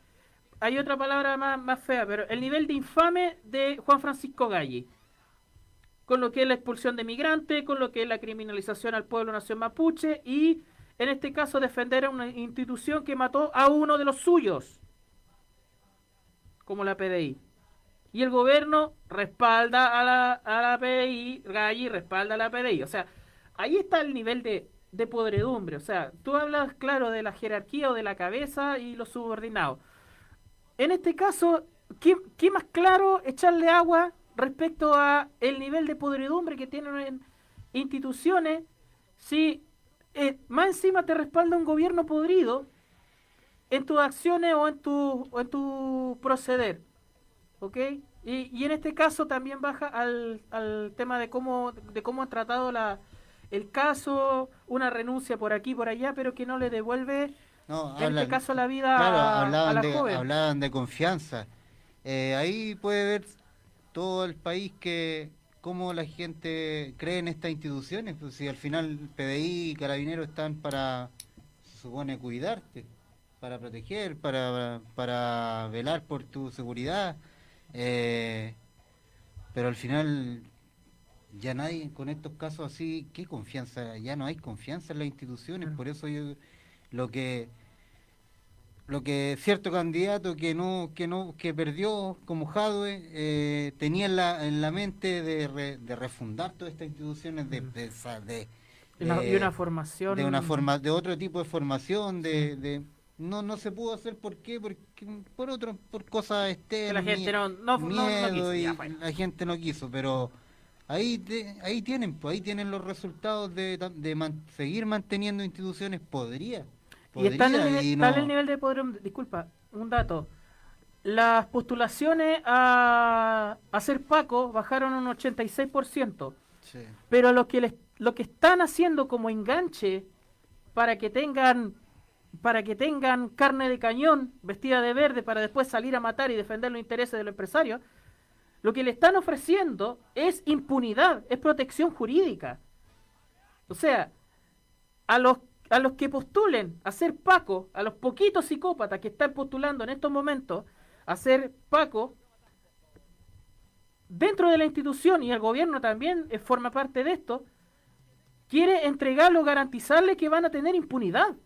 hay otra palabra más, más fea, pero el nivel de infame de Juan Francisco Galli con lo que es la expulsión de migrantes, con lo que es la criminalización al pueblo nación mapuche y en este caso defender a una institución que mató a uno de los suyos, como la PDI. Y el gobierno respalda a la, a la PDI, Galli respalda a la PDI. O sea, ahí está el nivel de, de podredumbre. O sea, tú hablas, claro, de la jerarquía o de la cabeza y los subordinados. En este caso, ¿qué, más claro echarle agua respecto a el nivel de podredumbre que tienen en instituciones si eh, más encima te respalda un gobierno podrido en tus acciones o en tu, o en tu proceder? ¿Ok? Y, y en este caso también baja al, al tema de cómo, de cómo han tratado la, el caso, una renuncia por aquí, por allá, pero que no le devuelve, No, en hablan- este caso, la vida claro, a, a hablaban, la de, joven. hablaban de confianza. Eh, ahí puede ver todo el país que cómo la gente cree en estas instituciones, pues si al final PDI y Carabineros están para, se supone, cuidarte, para proteger, para, para velar por tu seguridad, eh, pero al final ya nadie con estos casos así, ¿qué confianza? Ya no hay confianza en las instituciones, por eso yo lo que lo que cierto candidato que no que no que perdió como Jadwe eh, tenía en la, en la mente de, re- de refundar todas estas instituciones de, de, de- una- y una formación- de una forma de otro tipo de formación de, de- no no se pudo hacer por qué porque por otro por cosas externas la gente no- no- no- no miedo quiso, y ya, bueno. la gente no quiso pero ahí te- ahí tienen pues ahí tienen los resultados de, de man- seguir manteniendo instituciones podría Y está en, el, y está en el nivel de poder. Disculpa, un dato. Las postulaciones a, a ser Paco bajaron un 86%. Sí. Pero lo que, les, lo que están haciendo como enganche para que tengan para que tengan carne de cañón vestida de verde para después salir a matar y defender los intereses de los empresarios, lo que le están ofreciendo es impunidad, es protección jurídica. O sea, a los, a los que postulen a ser Paco, a los poquitos psicópatas que están postulando en estos momentos a ser Paco, dentro de la institución y el gobierno también eh, forma parte de esto, quiere entregarlo, garantizarle que van a tener impunidad.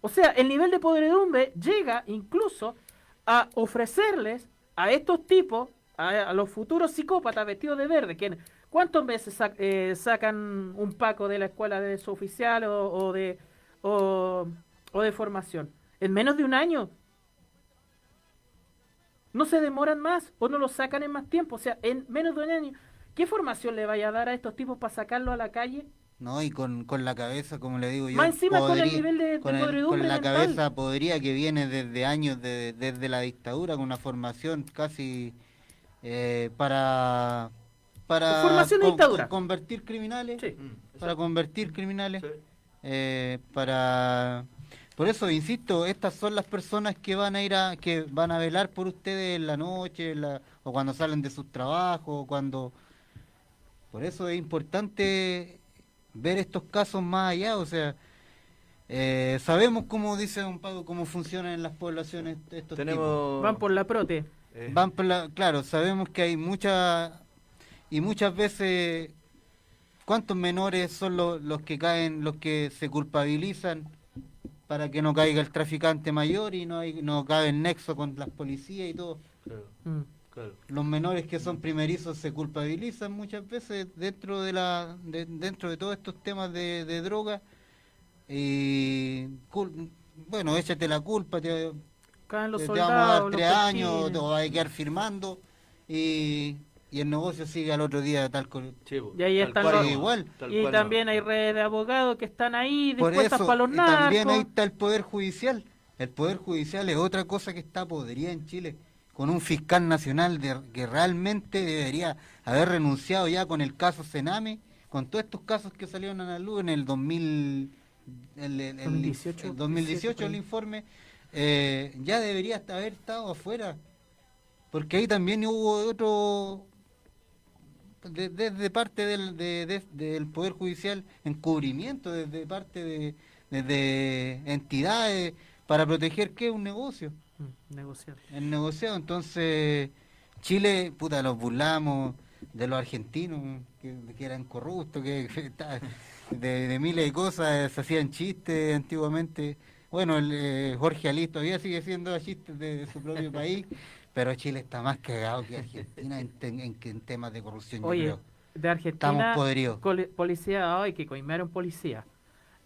O sea, el nivel de podredumbre llega incluso a ofrecerles a estos tipos, a, a los futuros psicópatas vestidos de verde, que ¿cuántos meses sac- eh, sacan un Paco de la escuela de su oficial o, o de o, o de formación? En menos de un año. No se demoran más o no lo sacan en más tiempo. O sea, en menos de un año. ¿Qué formación le vaya a dar a estos tipos para sacarlo a la calle? No, y con, con la cabeza, como le digo yo. Más encima con el nivel de- con, el- con la cabeza podría que viene desde años, de- desde la dictadura, con una formación casi eh, para. Para Formación de dictadura. con- convertir criminales. para convertir criminales. eh, para. Por eso, insisto, estas son las personas que van a ir a, que van a velar por ustedes en la noche, en la- o cuando salen de sus trabajos, o cuando por eso es importante ver estos casos más allá, o sea, eh, sabemos cómo dice don Pablo, cómo funcionan en las poblaciones estos Tenemos- tipos. Van por la prote. Van por la, claro, sabemos que hay muchas y muchas veces cuántos menores son los, los que caen, los que se culpabilizan para que no caiga el traficante mayor y no hay, no cabe el nexo con las policías y todo. Mm. Los menores que son primerizos se culpabilizan muchas veces dentro de la de- dentro de todos estos temas de, de droga y cul- bueno, échate la culpa, te, Caen los te soldados, vamos a dar tres años, te vas a quedar firmando y, y el negocio sigue al otro día tal cual. Y ahí están cual, los, igual. y también hay redes de abogados que están ahí dispuestas para los y también ahí narcos. está el Poder Judicial. El Poder Judicial es otra cosa que está podrida en Chile, con un fiscal nacional de- que realmente debería haber renunciado ya con el caso Sename, con todos estos casos que salieron a la luz en el 2000, el, el- el- 2018, el 2018 el 17, informe, eh, ya debería hasta haber estado afuera, porque ahí también hubo otro de- desde parte del, de- de- del Poder Judicial encubrimiento, desde parte de desde entidades para proteger qué un negocio. Mm, negociar. El negociado, entonces Chile, puta, los burlamos de los argentinos que, que eran corruptos, que, *laughs* de, de miles de cosas, se hacían chistes antiguamente. Bueno, el, eh, Jorge Alí todavía sigue siendo chistes de, de su propio *laughs* país, pero Chile está más cagado que Argentina en, te- en- en temas de corrupción. yo Oye, creo. de Argentina, Estamos podridos. policía, ay, que coimearon policía.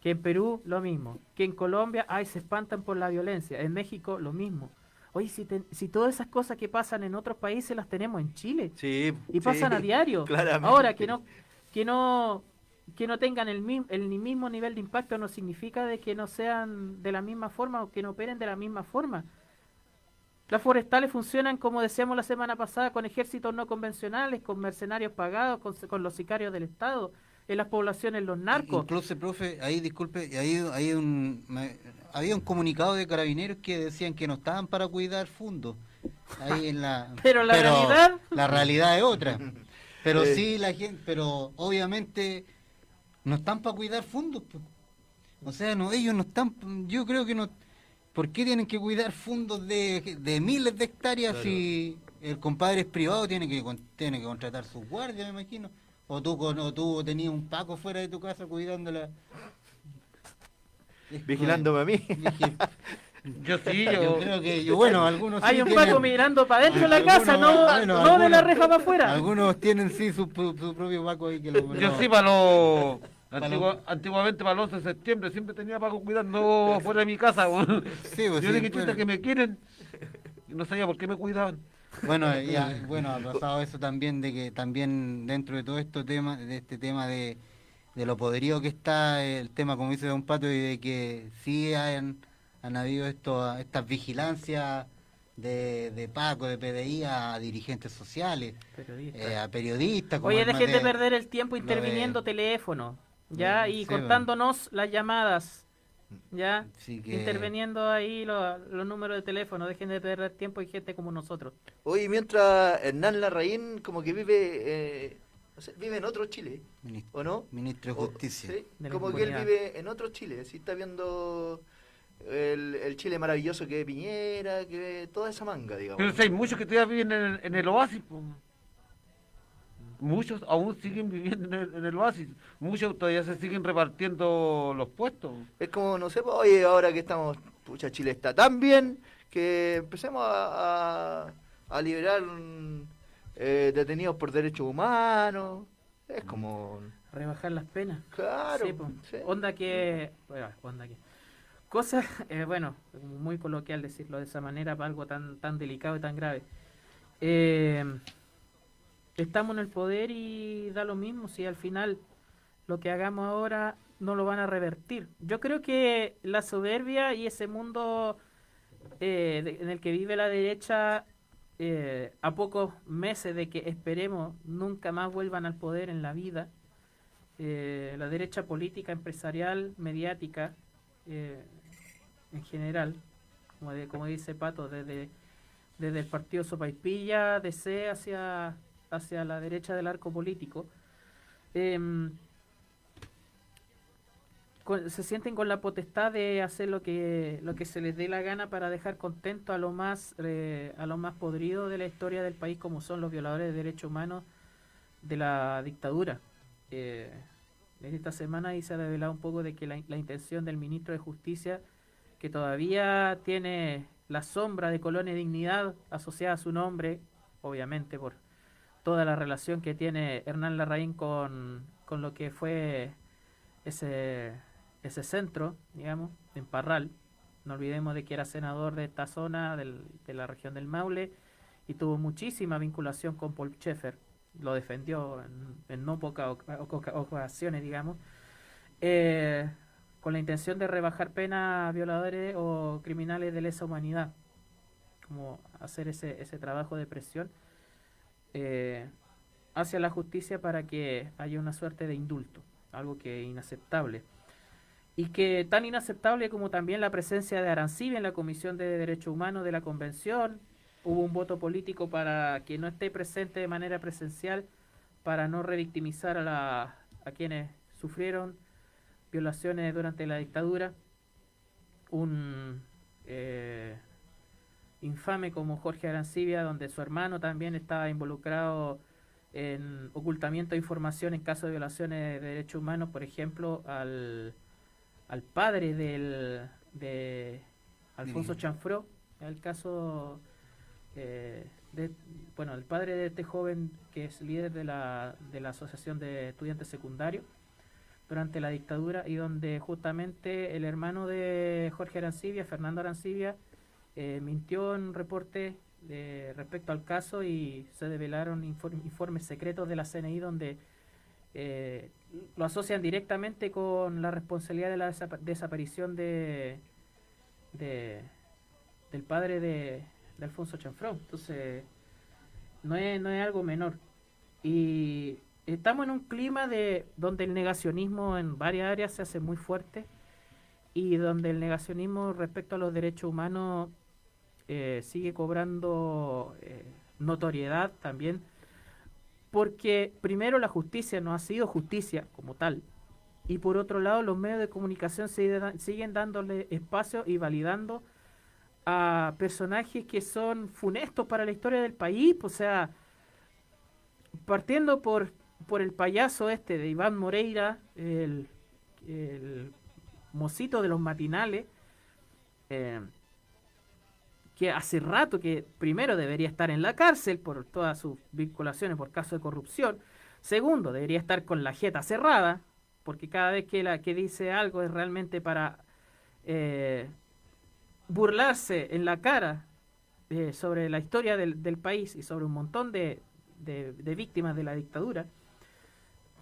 Que en Perú, lo mismo. Que en Colombia, ay, se espantan por la violencia. En México, lo mismo. Oye, si, te- si todas esas cosas que pasan en otros países las tenemos en Chile. Sí, Y pasan sí, a *laughs* diario. claramente. Ahora, que no, que no, que no tengan el, el ni mismo nivel de impacto no significa de que no sean de la misma forma o que no operen de la misma forma. Las forestales funcionan, como decíamos la semana pasada, con ejércitos no convencionales, con mercenarios pagados, con, con los sicarios del Estado. en las poblaciones los narcos. Incluso, profe, ahí disculpe, ahí, ahí un, me- había un comunicado de carabineros que decían que no estaban para cuidar fondos. Ahí en la, *laughs* Pero la realidad- La realidad es otra. Pero Eh. sí, la gente, pero obviamente no están para cuidar fondos. O sea, no, ellos no están, yo creo que no. ¿Por qué tienen que cuidar fondos de, de miles de hectáreas Claro. si el compadre es privado, tiene que, con- tiene que contratar sus guardias, me imagino? O tú, con- o tú tenías un paco fuera de tu casa cuidándola. Vigilándome a mí. *laughs* Yo sí, Yo yo, creo que, yo, bueno, algunos Hay sí un tienen- Paco mirando para adentro de la casa, no, bueno, no de la reja para afuera. Algunos tienen sí su, su- propio Paco ahí que lo... yo sí para los... Antigua- los- antiguamente para el 11 de septiembre siempre tenía Paco cuidando *laughs* fuera de mi casa. Sí, pues, yo sí, dije, que me quieren. Y no sabía por qué me cuidaban. Bueno, *laughs* ya, bueno, ha pasado eso también de que también dentro de todo esto tema, de este tema de, de lo podrido que está el tema, como dice Don Pato, y de que sí han, han habido esto, estas vigilancias de, de Paco, de PDI a dirigentes sociales, Periodistas. eh, a periodistas. como Oye, dejen de perder el tiempo lo de- interviniendo teléfono, ¿ya? Sí, Y sí, cortándonos las llamadas, ¿ya? Así que- Interviniendo ahí lo- los números de teléfono, dejen de perder tiempo y gente como nosotros. Oye, mientras Hernán Larraín como que vive, eh, vive en otro Chile, Ministro, ¿o no? Ministro de O- Justicia. sí, De como que él vive en otro Chile, sí está viendo el, el Chile maravilloso que es Piñera, que ve toda esa manga, digamos. Pero si hay muchos que todavía viven en el, en el oasis. po. Muchos aún siguen viviendo en el, en el oasis. Muchos todavía se siguen repartiendo los puestos. Es como, no sé, oye, ahora que estamos, pucha, Chile está tan bien que empecemos a, a, a liberar eh, detenidos por derechos humanos. Es como... Rebajar las penas. Claro, Sí, sí. Onda que... Bueno, onda que... Cosa, *laughs* eh, bueno, muy coloquial decirlo de esa manera para algo tan, tan delicado y tan grave. Eh, estamos en el poder y da lo mismo si al final lo que hagamos ahora no lo van a revertir. Yo creo que la soberbia y ese mundo eh, en el que vive la derecha eh, a pocos meses de que esperemos nunca más vuelvan al poder en la vida, eh, la derecha política, empresarial, mediática, en general, como, de- como dice Pato, desde, desde el partido Sopaipilla, DC hacia, hacia la derecha del arco político, em, con- se sienten con la potestad de hacer lo que lo que se les dé la gana para dejar contento a lo más eh, a lo más podrido de la historia del país como son los violadores de derechos humanos de la dictadura. Eh, en esta semana se ha revelado un poco de que la, la intención del ministro de justicia que todavía tiene la sombra de Colonia Dignidad asociada a su nombre obviamente por toda la relación que tiene Hernán Larraín con, con lo que fue ese, ese centro, digamos, en Parral. No olvidemos de que era senador de esta zona, del- de la región del Maule, y tuvo muchísima vinculación con Paul Schaeffer. Lo defendió en, en no pocas oca- oca- ocasiones, digamos, eh, con la intención de rebajar pena a violadores o criminales de lesa humanidad, como hacer ese, ese trabajo de presión eh, hacia la justicia para que haya una suerte de indulto, algo que es inaceptable. Y que tan inaceptable como también la presencia de Arancibia en la Comisión de Derechos Humanos de la Convención, hubo un voto político para que no esté presente de manera presencial para no revictimizar a, la, a quienes sufrieron violaciones durante la dictadura. Un eh, infame como Jorge Arancibia, donde su hermano también estaba involucrado en ocultamiento de información en caso de violaciones de derechos humanos, por ejemplo, al, al padre del, de Alfonso Sí. Chanfró, el caso eh, de, bueno, el padre de este joven que es líder de la, de la Asociación de Estudiantes Secundarios durante la dictadura y donde justamente el hermano de Jorge Arancibia, Fernando Arancibia, eh, mintió en un reporte eh, respecto al caso y se develaron infor- informes secretos de la CNI donde eh, lo asocian directamente con la responsabilidad de la desapa- desaparición de, de- del padre de, de Alfonso Chanfrón. Entonces, no es, no es algo menor. Y estamos en un clima de donde el negacionismo en varias áreas se hace muy fuerte y donde el negacionismo respecto a los derechos humanos eh, sigue cobrando eh, notoriedad también, porque primero la justicia no ha sido justicia como tal, y por otro lado los medios de comunicación sigue- siguen dándole espacio y validando a personajes que son funestos para la historia del país, o sea, partiendo por, por el payaso este de Iván Moreira, el, el mocito de los matinales, eh, que hace rato que primero debería estar en la cárcel por todas sus vinculaciones por caso de corrupción, segundo debería estar con la jeta cerrada, porque cada vez que, la, que dice algo es realmente para eh, burlarse en la cara eh, sobre la historia del, país y sobre un montón de, de- de víctimas de la dictadura.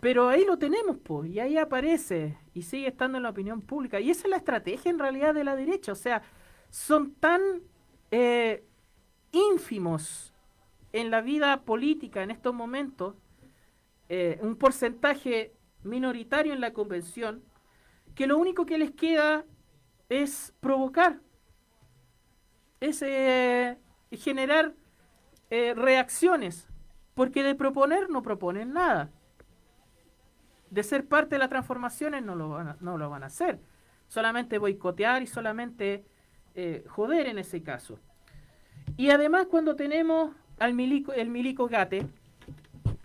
Pero ahí lo tenemos, pues, y ahí aparece y sigue estando en la opinión pública. Y esa es la estrategia en realidad de la derecha. O sea, son tan eh, ínfimos en la vida política en estos momentos, eh, un porcentaje minoritario en la convención, que lo único que les queda es provocar, es eh, generar eh, reacciones, porque de proponer no proponen nada. De ser parte de las transformaciones no lo van no lo van a hacer. Solamente boicotear y solamente eh, joder en ese caso. Y además cuando tenemos al milico, el milico Gate,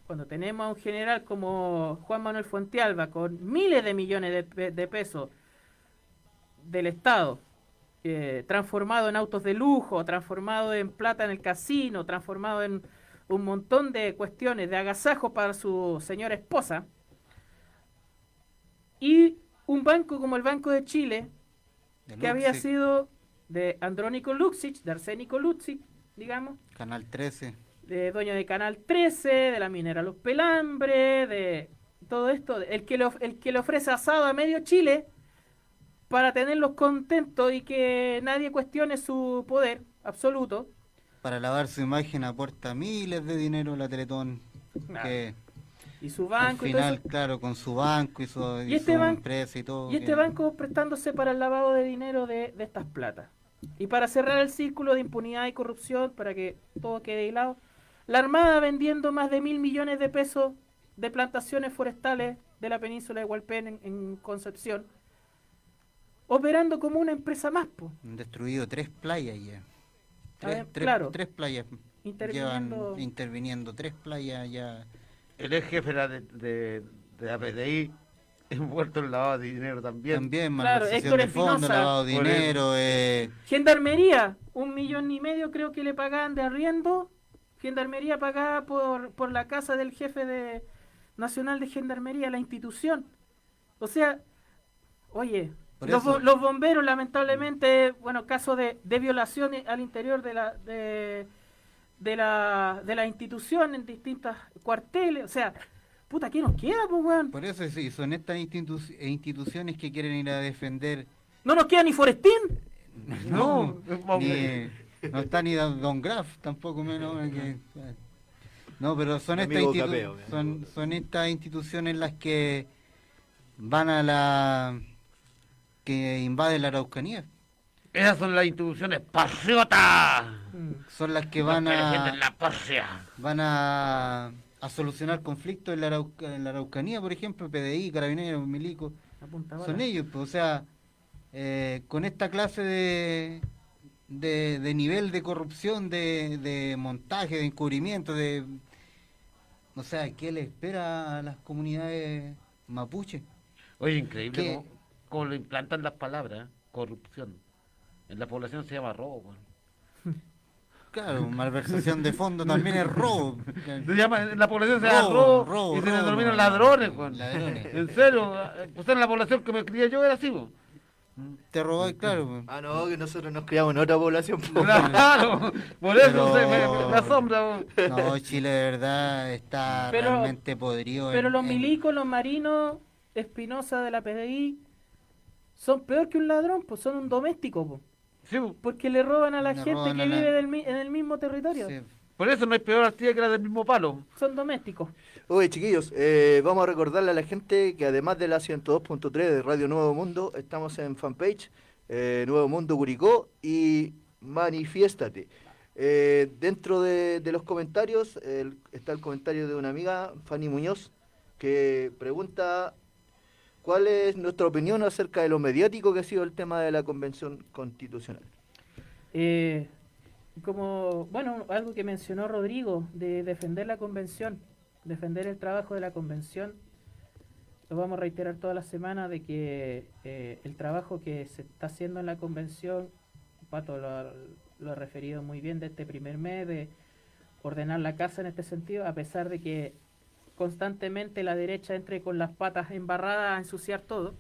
cuando tenemos a un general como Juan Manuel Fuentealba con miles de millones de, de pesos del Estado, eh, transformado en autos de lujo, transformado en plata en el casino, transformado en un montón de cuestiones de agasajo para su señora esposa, y un banco como el Banco de Chile, De que había sido de Andrónico Luxic, de Arsénico Luxic, digamos, Canal 13. de dueño de Canal 13, de la minera Los Pelambres, de todo esto, el que, le, el que le ofrece asado a medio Chile para tenerlos contentos y que nadie cuestione su poder absoluto. Para lavar su imagen aporta miles de dinero la Teletón. Que Y su al banco y todo final, eso. claro, con su banco y su, y Y este su ban- empresa y todo. Y este que- banco prestándose para el lavado de dinero de, de estas platas. Y para cerrar el círculo de impunidad y corrupción, para que todo quede hilado, la Armada vendiendo más de mil millones de pesos de plantaciones forestales de la península de Hualpén en, en Concepción, operando como una empresa más, po. Han destruido tres playas ya. Tres, ver, tres- claro. tres playas. Interviniendo- Llevan interviniendo tres playas ya. El ex jefe era de, de, de la PDI, *laughs* envuelto en lavado de dinero también. También, Claro, Héctor de Espinosa. lavado de dinero, eh, Gendarmería, un millón y medio creo que le pagaban de arriendo. Gendarmería pagada por, por la casa del jefe de nacional de Gendarmería, la institución. O sea, oye, los, bomberos lamentablemente, bueno, caso de, de violaciones al interior de la de, de la de la institución en distintos cuarteles, o sea, puta, ¿qué nos queda, pues, weón? Por eso sí, son estas institu- eh, instituciones que quieren ir a defender. No nos queda ni Forestín. No, No, ni, no está ni Don Graf, tampoco menos. que- no, pero son estas, Capeo, son, son estas instituciones las que van a la. que invaden la Araucanía. Esas son las instituciones patriotas. Son las que van a. defienden la patria. van a, a solucionar conflictos en la, Arauca- en la Araucanía, por ejemplo, PDI, Carabineros, Milico. Son ellos, pues, o sea, eh, con esta clase de, de, de nivel de corrupción, de, de montaje, de encubrimiento, de... O sea, ¿qué le espera a las comunidades mapuche? Oye, increíble cómo, cómo lo implantan las palabras, ¿eh? corrupción. En la población se llama robo. Claro, malversación de fondos también es robo. Se llama, la población se llama Robo, robo, robo, y se robo, denominan no. ladrones. Ladrones. En serio, pues en la población que me crié yo era así. Te robáis, claro. pues. Ah, no, que nosotros nos criamos en otra población. po. Claro, por eso Pero- se me, me asombra. No, Chile de verdad está Pero- realmente podrido. Pero en- los en- milicos, los marinos, Espinosa de la PDI, son peor que un ladrón, pues son un doméstico, po. Sí, porque le roban a la Le gente roban que a la- vive del mi- en el mismo territorio. Sí. Por eso no hay peor astilla que la del mismo palo. Son domésticos. Oye, chiquillos, eh, vamos a recordarle a la gente que además de la 102.3 de Radio Nuevo Mundo, estamos en fanpage eh, Nuevo Mundo Curicó y Manifiéstate. Eh, dentro de, de los comentarios el- está el comentario de una amiga, Fanny Muñoz, que pregunta cuál es nuestra opinión acerca de lo mediático que ha sido el tema de la Convención Constitucional. Eh, como, bueno, algo que mencionó Rodrigo, de defender la convención, defender el trabajo de la convención, lo vamos a reiterar toda la semana de que eh, el trabajo que se está haciendo en la convención, Pato lo ha, lo ha referido muy bien de este primer mes, de ordenar la casa en este sentido, a pesar de que constantemente la derecha entre con las patas embarradas a ensuciar todo.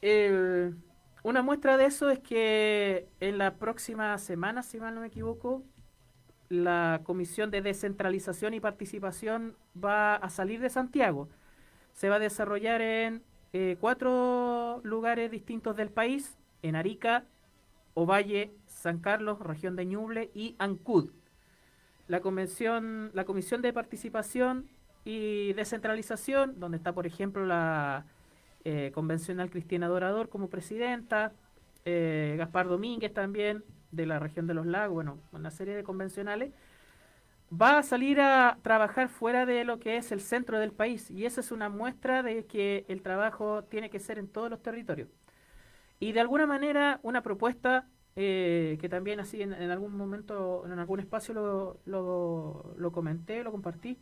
El- una muestra de eso es que en la próxima semana, si mal no me equivoco, la Comisión de Descentralización y Participación va a salir de Santiago. Se va a desarrollar en eh, cuatro lugares distintos del país, en Arica, Ovalle, San Carlos, región de Ñuble y Ancud. La convención, la Comisión de Participación y Descentralización, donde está, por ejemplo, la eh, convencional Cristina Dorador como presidenta, eh, Gaspar Domínguez también, de la región de los lagos, bueno, una serie de convencionales, va a salir a trabajar fuera de lo que es el centro del país. Y esa es una muestra de que el trabajo tiene que ser en todos los territorios. Y de alguna manera una propuesta eh, que también así en, algún momento, en algún espacio lo, lo, comenté, lo compartí,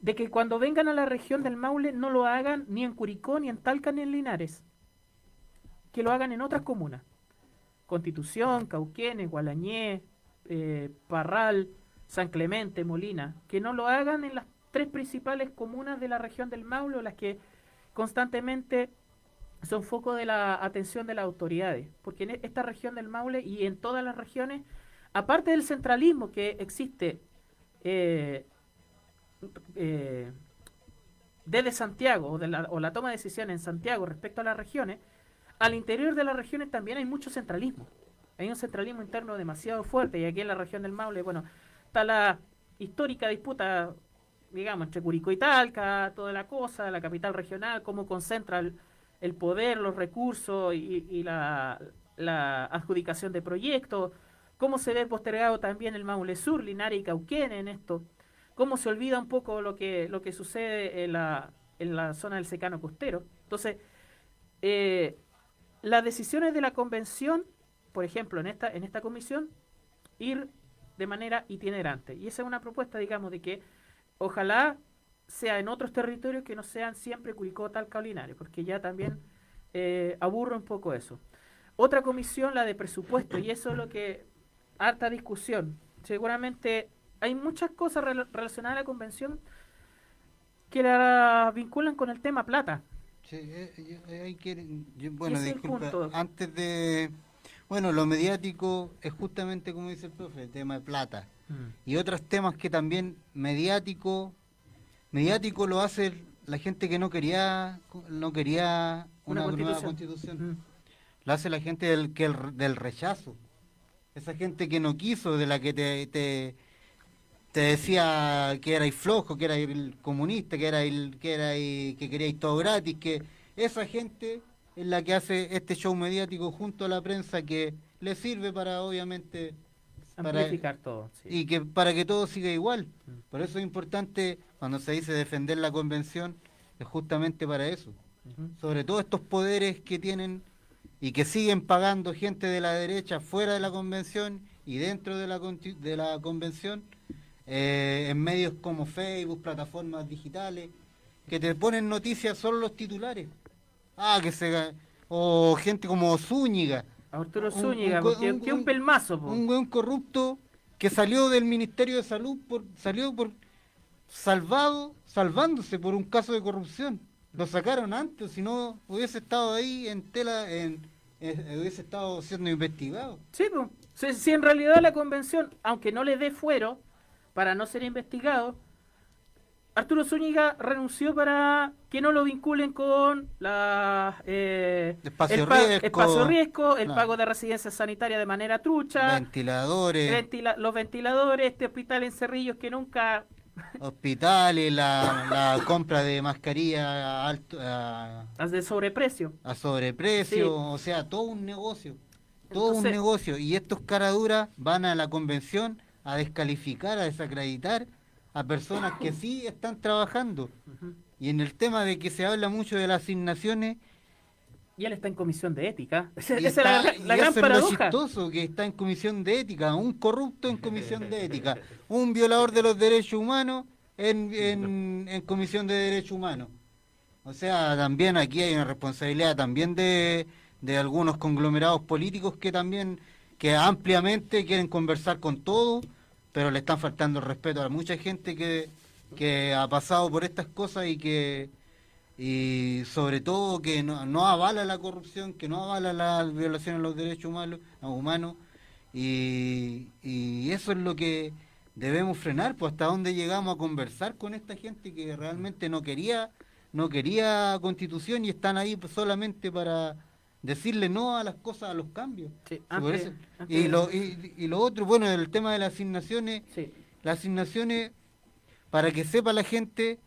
de que cuando vengan a la región del Maule no lo hagan ni en Curicó, ni en Talca, ni en Linares, que lo hagan en otras comunas. Constitución, Cauquenes, Gualañé, eh, Parral, San Clemente, Molina, que no lo hagan en las tres principales comunas de la región del Maule, las que constantemente son foco de la atención de las autoridades, porque en esta región del Maule y en todas las regiones, aparte del centralismo que existe eh, eh, desde Santiago o, la, o la toma de decisiones en Santiago respecto a las regiones, al interior de las regiones también hay mucho centralismo. Hay un centralismo interno demasiado fuerte y aquí en la región del Maule, bueno, está la histórica disputa, digamos, entre Curicó y Talca, toda la cosa, la capital regional, cómo concentra el, el poder, los recursos y, y la, la adjudicación de proyectos, cómo se ve postergado también el Maule Sur, Linares y Cauquenes en esto, cómo se olvida un poco lo que, lo que sucede en la, en la zona del secano costero. Entonces, eh, las decisiones de la convención, por ejemplo, en esta, en esta comisión, ir de manera itinerante. Y esa es una propuesta, digamos, de que ojalá sea en otros territorios que no sean siempre Curicó, Talca o Linares, porque ya también eh, aburre un poco eso. Otra comisión, la de presupuesto, y eso es lo que harta discusión. Seguramente hay muchas cosas rel- relacionadas a la convención que la vinculan con el tema plata. Sí, eh, yo- eh, hay que- yo- bueno, disculpa, antes de... Bueno, lo mediático es justamente como dice el profe, el tema de plata. Mm. Y otros temas que también mediático, mediático lo hace la gente que no quería, no quería Una una, nueva constitución. constitución. Lo hace la gente del, que el- del rechazo. Esa gente que no quiso, de la que te, te, te decía que erais flojo, que erais el comunista, que erais, que erais, que queríais todo gratis, que esa gente es la que hace este show mediático junto a la prensa que le sirve para obviamente para- Amplificar todo. sí. y que para que todo siga igual. Por eso es importante cuando se dice defender la convención es justamente para eso. Sobre todo estos poderes que tienen y que siguen pagando gente de la derecha fuera de la convención y dentro de la de la convención eh, en medios como Facebook, plataformas digitales que te ponen noticias solo los titulares. Ah, que se o gente como Zúñiga, Arturo un- Zúñiga, un- un- que un un- pelmazo, po. un corrupto que salió del Ministerio de Salud por salió por salvado salvándose por un caso de corrupción lo sacaron antes si no hubiese estado ahí en tela en, en- hubiese estado siendo investigado Sí, pues. Si, si en realidad la convención, aunque no le dé fuero para no ser investigado, Arturo Zúñiga renunció para que no lo vinculen con la eh, Espacio el riesgo. espacio riesgo, el pago de residencia sanitaria de manera trucha, Ventiladores, ventila- los ventiladores, este hospital en Cerrillos que nunca *laughs* hospitales, la, la compra de mascarilla a, alto, a, de sobreprecio. a sobreprecio, Sí. o sea, todo un negocio. Todo un negocio. Y estos caraduras van a la convención a descalificar, a desacreditar a personas que *coughs* sí están trabajando. Y en el tema de que se habla mucho de las asignaciones, Y él está en comisión de ética. *laughs* Esa es la, la gran eso es lo paradoja. chistoso, que está en comisión de ética, un corrupto en comisión de ética, *laughs* un violador de los derechos humanos en, en, en comisión de derechos humanos. O sea, también aquí hay una responsabilidad también de, de algunos conglomerados políticos que también, que ampliamente quieren conversar con todos, pero le están faltando el respeto a mucha gente que, que ha pasado por estas cosas y que y sobre todo que no, no avala la corrupción, que no avala la violación a los derechos humanos, humanos. Y, y eso es lo que debemos frenar, pues hasta dónde llegamos a conversar con esta gente que realmente no quería no quería constitución y están ahí solamente para decirle no a las cosas, a los cambios. Sí, por antes- eso- antes y, lo, y, y lo otro, bueno, el tema de las asignaciones, las asignaciones, para que sepa la gente,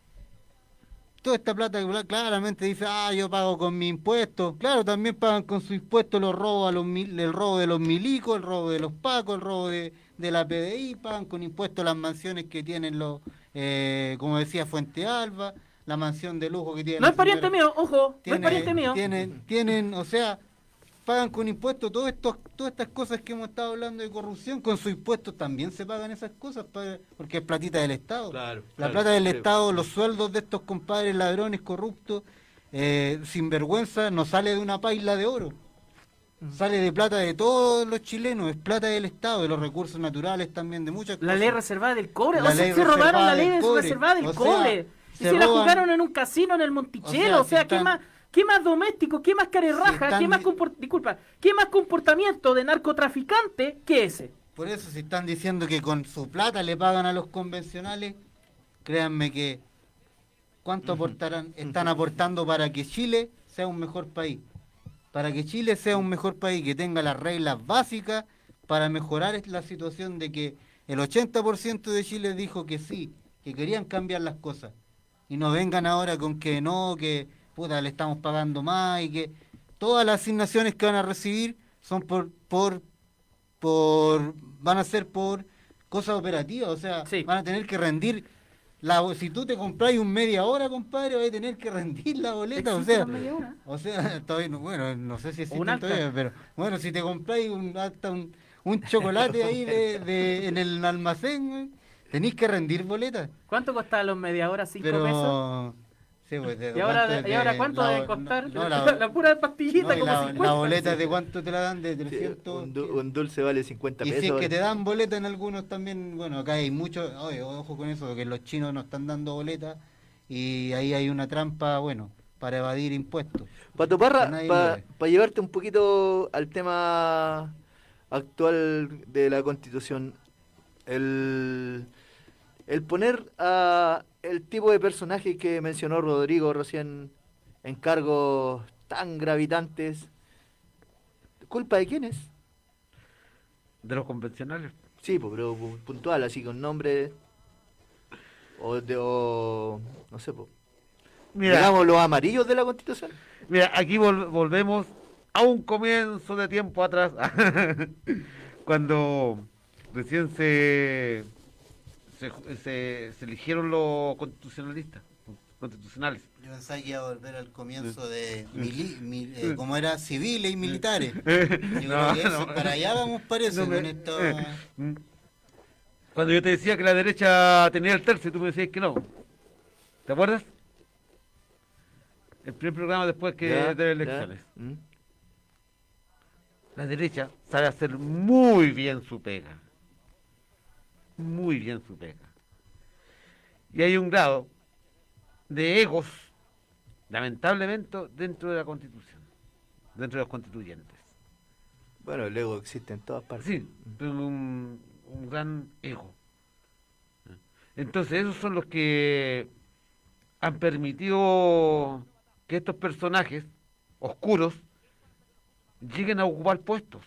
toda esta plata que cla- claramente dice, ah, yo pago con mi impuesto. Claro, también pagan con su impuesto los robos, a los mil- el robo de los milicos, el robo de los pacos, el robo de, de la PDI, pagan con impuesto las mansiones que tienen los, eh, como decía Fuente Alba, la mansión de lujo que tiene No la es pariente mío, ojo, no es tiene- pariente mío. Tienen, tienen, o sea, pagan con impuestos todo esto, todas estas cosas que hemos estado hablando de corrupción, con sus impuestos también se pagan esas cosas, porque es platita del Estado. la claro, plata del sí. Estado, los sueldos de estos compadres ladrones corruptos, eh, sin vergüenza, no sale de una paila de oro. Sale de plata de todos los chilenos, es plata del Estado, de los recursos naturales también, de muchas La cosas. ley reservada del cobre. La o sea, se robaron la ley reservada del O sea, cobre. Y se se la jugaron en un casino en el Monticello. O O sea, si ¿qué, están- más, ¿qué más doméstico, qué más carerraja, están qué más disculpa, qué más comportamiento de narcotraficante que ese? Por eso si están diciendo que con su plata le pagan a los convencionales, créanme que cuánto aportarán, están aportando para que Chile sea un mejor país. Para que Chile sea un mejor país, que tenga las reglas básicas para mejorar la situación de que el 80% de Chile dijo que sí, que querían cambiar las cosas. Y no vengan ahora con que no, que puta, le estamos pagando más y que todas las asignaciones que van a recibir son por, por por van a ser por cosas operativas, o sea, van a tener que rendir la si tú te compras un media hora, compadre, vas a tener que rendir la boleta, o ¿Existe sea, o sea, *laughs* todavía no, bueno, no sé si existe todavía, pero bueno, si te compráis un hasta un, un chocolate ahí de, de- en el almacén, güey, tenéis que rendir boleta. ¿Cuánto costaban los media hora? ¿Cinco Pero pesos? sí, pues, de- *laughs* ¿Y ahora, cuánto es ¿y ahora cuánto la- deben costar? no, *laughs* la, la- pura pastillita, no, y como la, 50. la boleta de cuánto te la dan de 300 Un, du- un dulce vale 50 Y pesos. si es que ahora. te dan boleta en algunos también, bueno, acá hay muchos, ojo con eso, que los chinos nos están dando boleta y ahí hay una trampa, bueno, para evadir impuestos. Pato Parra, para llevarte un poquito al tema actual de la Constitución, el, el poner a el tipo de personaje que mencionó Rodrigo recién en cargos tan gravitantes, ¿culpa de quién es? De los convencionales. Sí, pues, pero pu- puntual, así con nombre o de o, no sé, Mira. digamos los amarillos de la Constitución. Mira, aquí vol- volvemos a un comienzo de tiempo atrás, *laughs* cuando recién se, se, se- se eligieron los constitucionalistas, constitucionales. Yo pensaba que iba a volver al comienzo de mili, mil- eh, como era civiles y militares. *laughs* Yo creo que eso- para allá vamos parece No me- con esto. eh, mm. Cuando yo te decía que la derecha tenía el tercio, tú me decías que no. ¿Te acuerdas? El primer programa después que Ya, de elecciones. Mm. La derecha sabe hacer muy bien su pega. Muy bien su pega. Y hay un grado de egos, lamentablemente, dentro de la constitución, dentro de los constituyentes. Bueno, el ego existe en todas partes. Sí, pero un, un gran ego. Entonces, esos son los que han permitido que estos personajes oscuros lleguen a ocupar puestos.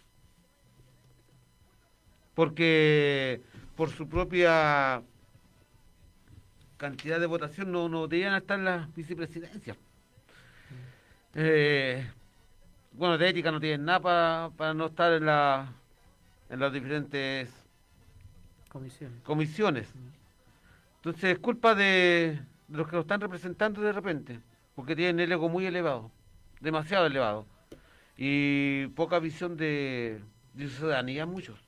Porque por su propia cantidad de votación no, no deberían estar en las vicepresidencias. Eh, bueno, de ética no tienen nada pa- para no estar en, la, en las diferentes Comisiones. comisiones. Entonces es culpa de, de los que lo están representando de repente, porque tienen el ego muy elevado, demasiado elevado, y poca visión de, de ciudadanía muchos.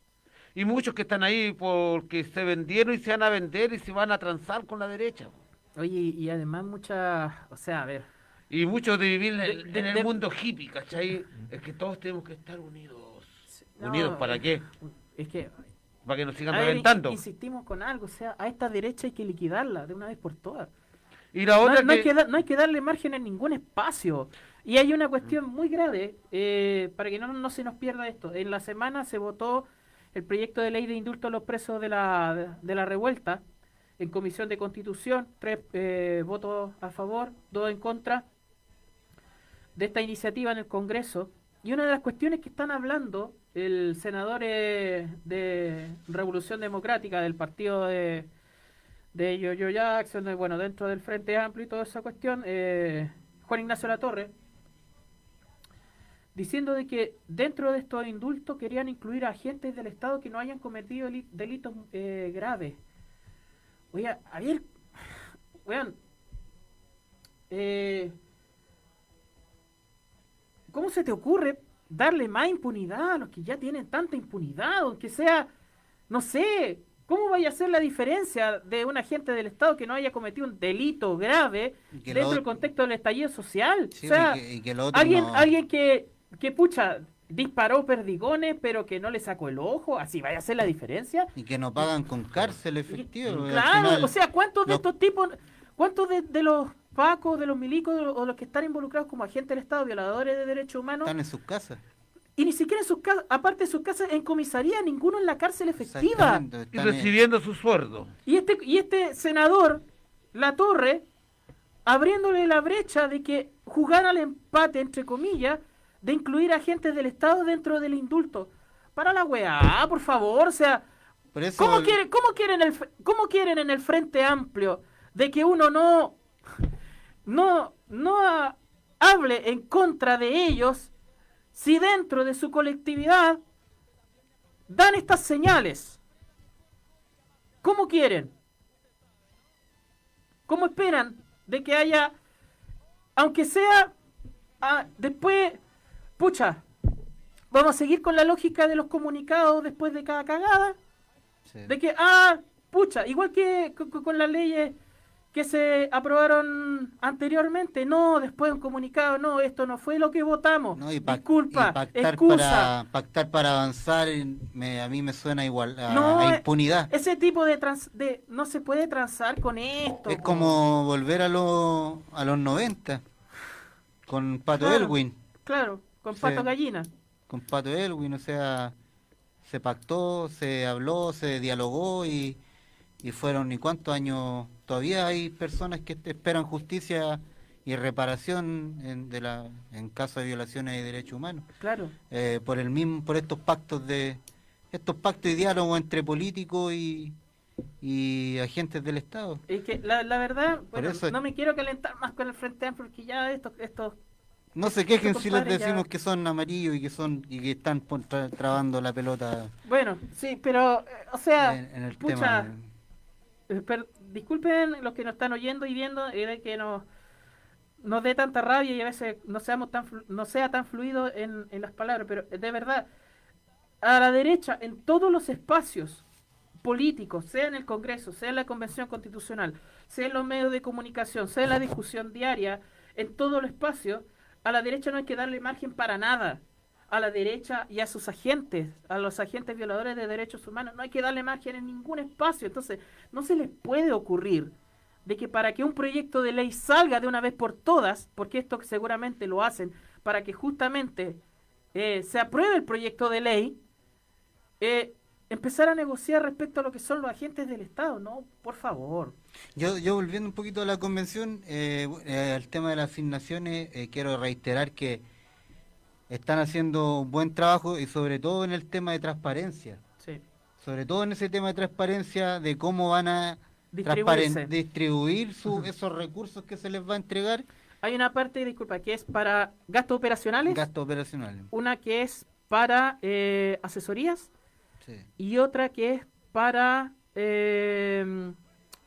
Y muchos que están ahí porque se vendieron y se van a vender y se van a transar con la derecha. Oye, y además muchas, o sea, a ver. Y muchos de vivir en el, De- en el de- mundo hippie, ¿cachai? Es que todos tenemos que estar unidos. No, ¿Unidos para qué? Es que Para que nos sigan ver, reventando. insistimos con algo, o sea, a esta derecha hay que liquidarla de una vez por todas. Y la No- otra no, hay que- que da- no hay que darle margen en ningún espacio. Y hay una cuestión muy grave, eh, para que no, no se nos pierda esto. En la semana se votó el proyecto de ley de indulto a los presos de la, de la revuelta en Comisión de Constitución, tres eh, votos a favor, dos en contra de esta iniciativa en el Congreso. Y una de las cuestiones que están hablando el senador eh, de Revolución Democrática del partido de, de Yo-Yo Jackson, bueno, dentro del Frente Amplio y toda esa cuestión, eh, Juan Ignacio Latorre, diciendo de que dentro de estos indultos querían incluir a agentes del Estado que no hayan cometido deli- delitos eh, graves. Oye, a ver, weón, eh, ¿cómo se te ocurre darle más impunidad a los que ya tienen tanta impunidad? O que sea, no sé, ¿cómo vaya a ser la diferencia de un agente del Estado que no haya cometido un delito grave dentro lo- del contexto del estallido social? Sí, o sea, y que- y que lo otro alguien, no- alguien que, que, pucha, disparó perdigones, pero que no le sacó el ojo, así vaya a ser la diferencia. Y que no pagan con cárcel efectivo. Claro, final o sea, ¿cuántos de estos tipos, cuántos de, de los pacos, de los milicos de los- o los que están involucrados como agentes del Estado, violadores de derechos humanos, están en sus casas. y ni siquiera en sus casas, aparte de sus casas, en comisaría, ninguno en la cárcel efectiva? Y recibiendo su sueldo. Y este, y este senador, La Torre, abriéndole la brecha de que jugara al empate, entre comillas, de incluir agentes del Estado dentro del indulto. Para la weá, por favor, o sea, eso ¿cómo, quieren, cómo, quieren el, ¿cómo quieren en el Frente Amplio de que uno no, no, no ha- hable en contra de ellos si dentro de su colectividad dan estas señales? ¿Cómo quieren? ¿Cómo esperan de que haya, aunque sea, ah, después, pucha, vamos a seguir con la lógica de los comunicados después de cada cagada? De que, ah, pucha, igual que co- co- con las leyes que se aprobaron anteriormente, no, después un comunicado, no, esto no fue lo que votamos. No, y Disculpa, y pactar excusa. para pactar para avanzar me- a mí me suena igual a, No, a impunidad Ese tipo de, trans, de no se puede transar con esto. es como volver a los a los 90 con Pato Claro. Elwin Claro, con pato gallina. con Pato Elwin o sea se pactó se habló se dialogó y, y fueron y cuántos años todavía hay personas que esperan justicia y reparación en, de la en caso de violaciones de derechos humanos Claro. eh, por el mismo por estos pactos de estos pactos y diálogos entre políticos y, y agentes del Estado. Es que la, la verdad, bueno, eso- no me quiero calentar más con el Frente Amplio porque ya estos, estos No se quejen si les ya- decimos que son amarillos y que son y que están tra- trabando la pelota Bueno, sí, pero, eh, o sea, en, en el pucha, tema. eh, per- disculpen los que nos están oyendo y viendo, eh, de que nos, nos dé tanta rabia y a veces no seamos tan no sea tan fluido en, en las palabras, pero de verdad, a la derecha, en todos los espacios políticos, sea en el Congreso, sea en la Convención Constitucional, sea en los medios de comunicación, sea en la discusión diaria, en todo el espacio, a la derecha no hay que darle margen para nada. A la derecha y a sus agentes, a los agentes violadores de derechos humanos, no hay que darle margen en ningún espacio. Entonces, no se les puede ocurrir de que para que un proyecto de ley salga de una vez por todas, porque esto seguramente lo hacen, para que justamente eh, se apruebe el proyecto de ley, eh, empezar a negociar respecto a lo que son los agentes del Estado, ¿no? Por favor. Yo, yo volviendo un poquito a la convención, eh, eh, al tema de las asignaciones, eh, quiero reiterar que están haciendo un buen trabajo y sobre todo en el tema de transparencia. Sí. Sobre todo en ese tema de transparencia de cómo van a distribuir esos recursos que se les va a entregar. Hay una parte, disculpa, que es para gastos operacionales, Gastos operacionales. una que es para eh, asesorías Sí. y otra que es para... eh,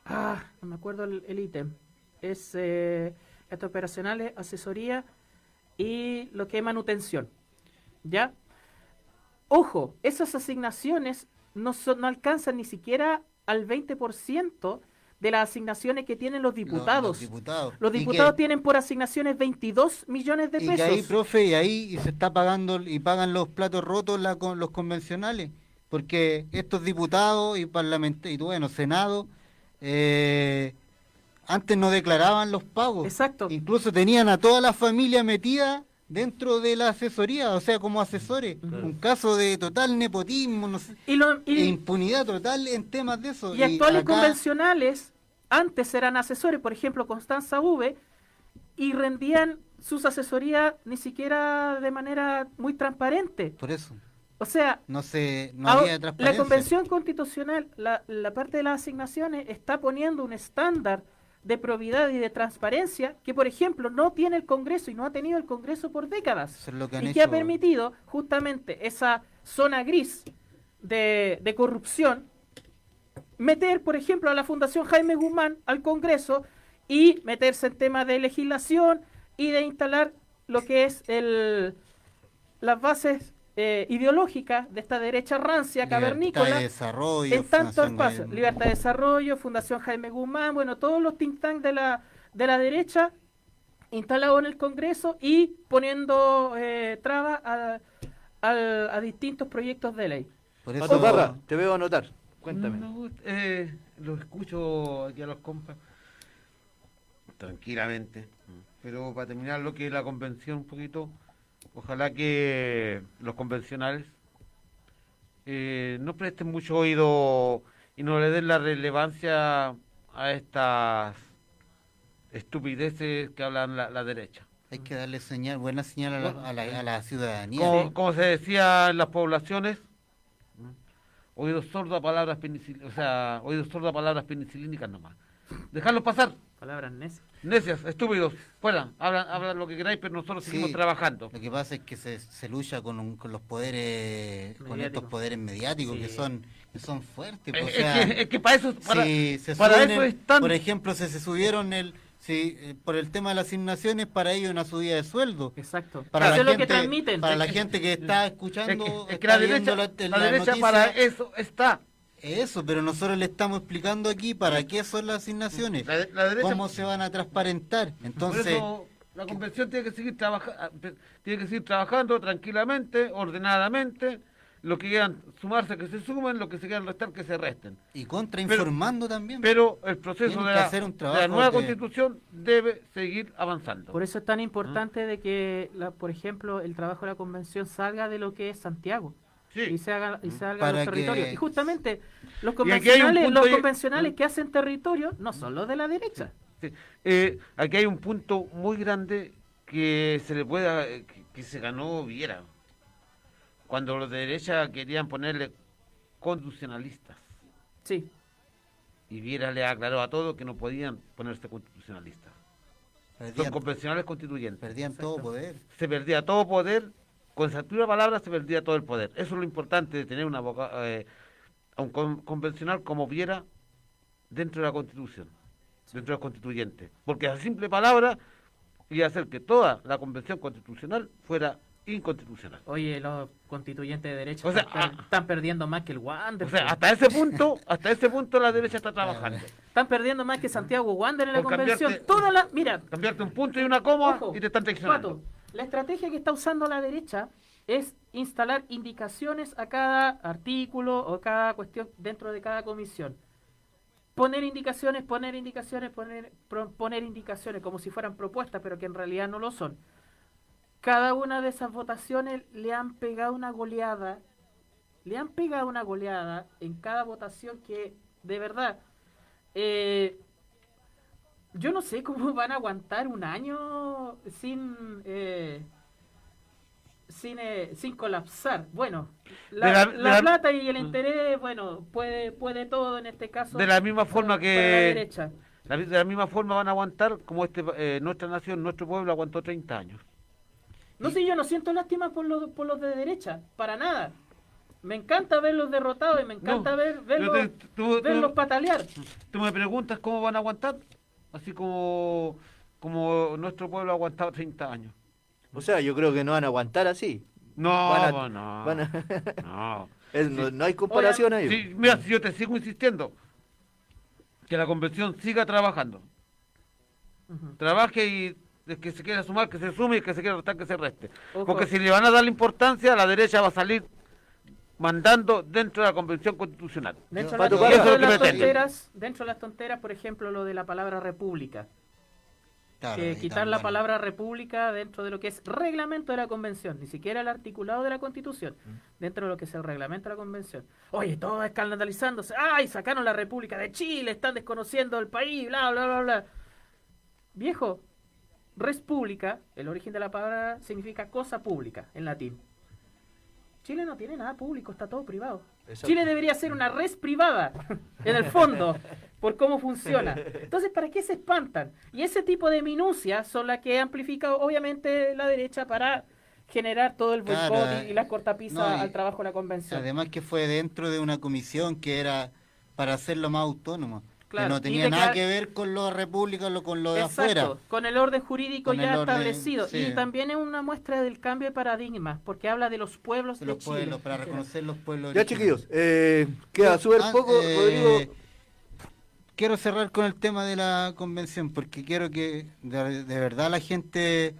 ah, no me acuerdo el, ítem. Es eh, gastos operacionales, asesoría y lo que es manutención. ¿Ya? Ojo, esas asignaciones no, son, no alcanzan ni siquiera al 20% de las asignaciones que tienen los diputados. Los, diputados. Los Y que- diputados tienen por asignaciones 22 millones de Y pesos. que ahí, profe, y ahí se está pagando y pagan los platos rotos la, los convencionales, porque estos diputados y parlamentarios, y bueno, Senado, eh, antes no declaraban los pagos. Exacto. Incluso tenían a toda la familia metida dentro de la asesoría, o sea, como asesores. Un caso de total nepotismo, no sé, Y, lo- y- e impunidad total en temas de eso. Y actuales acá- convencionales, antes eran asesores, por ejemplo, Constanza V, y rendían sus asesorías ni siquiera de manera muy transparente. Por eso, O sea, no se, no ahora, había la. Convención Constitucional, la, la parte de las asignaciones, está poniendo un estándar de probidad y de transparencia que, por ejemplo, no tiene el Congreso y no ha tenido el Congreso por décadas. Eso es lo que han y que ha permitido justamente esa zona gris de, de corrupción meter, por ejemplo, a la Fundación Jaime Guzmán al Congreso y meterse en temas de legislación y de instalar lo que es el, las bases eh, ideológicas de esta derecha rancia, Libertad cavernícola, de desarrollo, en tantos espacios. Jaime- Libertad de Desarrollo, Fundación Jaime Guzmán, bueno, todos los think tanks de la, de la derecha instalados en el Congreso y poniendo eh, trabas a, al- a distintos proyectos de ley. Por Pato Parra, te veo anotar. Cuéntame. No, eh, los escucho aquí a los compas tranquilamente. Pero para terminar lo que es la convención un poquito, ojalá que los convencionales eh, no presten mucho oído y no le den la relevancia a estas estupideces que hablan la, la derecha. Hay que darle señal, buena señal a la, a la- a la ciudadanía. Como, como se decía en las poblaciones, oídos sordos a palabras penicilínicas, o sea, oídos sordos a palabras penicilínicas nomás. Dejarlos pasar. Palabras necias. Necias, estúpidos, fuera, hablan, hablan lo que queráis, pero nosotros Sí, seguimos trabajando. Lo que pasa es que se, se lucha con, un- con los poderes, con estos poderes mediáticos que Sí. son que son fuertes. Es- o es sea, que- es que para eso- para- si se para suben eso el- están. Por ejemplo, si se subieron el, si, eh, por el tema de las asignaciones, para ellos una subida de sueldo. Exacto. Para Eso la es lo que gente, transmiten. Para la *laughs* gente que está Es escuchando, que, es que está la viendo derecha, en la derecha noticia, para eso está. Eso, pero nosotros le estamos explicando aquí para qué son las asignaciones, La, la derecha, cómo se van a transparentar. por Entonces, eso la convención tiene que seguir trabajando, tiene que seguir trabajando tranquilamente, ordenadamente. Los que quieran sumarse que se sumen, los que se quieran restar que se resten. y contrainformando también. Pero el proceso de la, hacer un de trabajo la nueva de- constitución debe seguir avanzando. Por eso es tan importante de que, la, por ejemplo, el trabajo de la convención salga de lo que es Santiago. Y se haga y salga Para los territorios. que- Y justamente los convencionales, los convencionales que hacen territorio no son los de la derecha. Sí. Eh, aquí hay un punto muy grande que se le pueda eh, que, que se ganó Viera cuando los de derecha querían ponerle constitucionalistas Sí. y Viera le aclaró a todos que no podían ponerse constitucionalistas son Perdían- convencionales constituyentes perdían todo poder. se perdía todo poder con esa pura palabra se perdía todo el poder. Eso es lo importante de tener un abogado eh, a un con- convencional como Viera dentro de la constitución dentro de los constituyentes. Porque a simple palabra iba a hacer que toda la convención constitucional fuera inconstitucional. Oye, los constituyentes de derecha O sea, están, están perdiendo más que el Wander. o sea hasta ese punto hasta ese punto la derecha está trabajando. Están perdiendo más que Santiago Wander en la Con convención. Toda la, mira, cambiarte un punto y una coma Ojo, y te están traicionando. Pato, la estrategia que está usando la derecha es instalar indicaciones a cada artículo o cada cuestión dentro de cada comisión. Poner indicaciones, poner indicaciones, poner, poner indicaciones como si fueran propuestas, pero que en realidad no lo son. Cada una de esas votaciones le han pegado una goleada le han pegado una goleada en cada votación que, de verdad, eh, yo no sé cómo *laughs* van a aguantar un año sin eh, sin, eh, sin colapsar. Bueno, la, la- la de la- plata y el interés, bueno, puede puede todo en este caso. De la misma forma que derecha. de la misma forma van a aguantar como este eh, nuestra nación, nuestro pueblo aguantó 30 años. No sé, yo no siento lástima por los, por los de derecha, para nada. Me encanta verlos derrotados y me encanta No, ver, verlos, te- tú- tú- verlos patalear. Tú me preguntas cómo van a aguantar, así como como nuestro pueblo ha aguantado 30 años. O sea, yo creo que no van a aguantar así. No, Van a- no. van a- *laughs* No. *laughs* Es- no, no hay comparación ahí. Sí, mira, si yo te sigo insistiendo, que la convención siga trabajando. Trabaje y el que se quiera sumar, que se sume y el que se quiera restar, que se reste. Ojo. Porque si le van a dar la importancia, la derecha va a salir mandando dentro de la convención constitucional. Dentro, de las, dentro de tonteras, dentro de las tonteras, por ejemplo, lo de la palabra república. Claro, que ahí quitar la palabra república dentro de lo que es reglamento de la convención, ni siquiera el articulado de la constitución, dentro de lo que es el reglamento de la convención. Oye, todo escandalizándose, ay, sacaron la República de Chile, están desconociendo el país, bla, bla, bla, bla. Viejo, res pública, el origen de la palabra significa cosa pública en latín. Chile no tiene nada público, está todo privado. Chile debería ser una red privada, *laughs* en el fondo, por cómo funciona. Entonces, ¿para qué se espantan? Y ese tipo de minucias son las que amplifica, obviamente, la derecha para generar todo el boicot Claro, y, y las cortapisas no, y- al trabajo de la convención. Además que fue dentro de una comisión que era para hacerlo más autónomo. Claro, que no tenía nada que ver con lo república o con lo de Exacto, afuera. con el orden jurídico Con ya orden, establecido. sí. Y también es una muestra del cambio de paradigma, porque habla de los pueblos De de, los Chile. pueblos, para reconocer los pueblos Ya, chiquillos, eh, queda súper Ah, poco, eh, Rodrigo. Quiero cerrar con el tema de la convención, porque quiero que de, de verdad la gente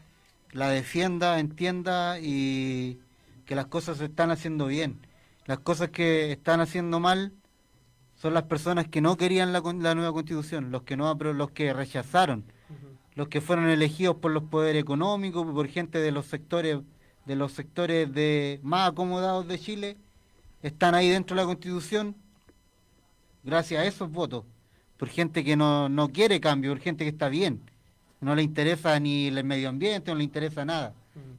la defienda, entienda y que las cosas se están haciendo bien. Las cosas que están haciendo mal son las personas que no querían la, la nueva constitución, los que no los que rechazaron, los que fueron elegidos por los poderes económicos, por gente de los sectores de los sectores de más acomodados de Chile, están ahí dentro de la constitución gracias a esos votos, por gente que no, no quiere cambio, por gente que está bien, no le interesa ni el medio ambiente, no le interesa nada.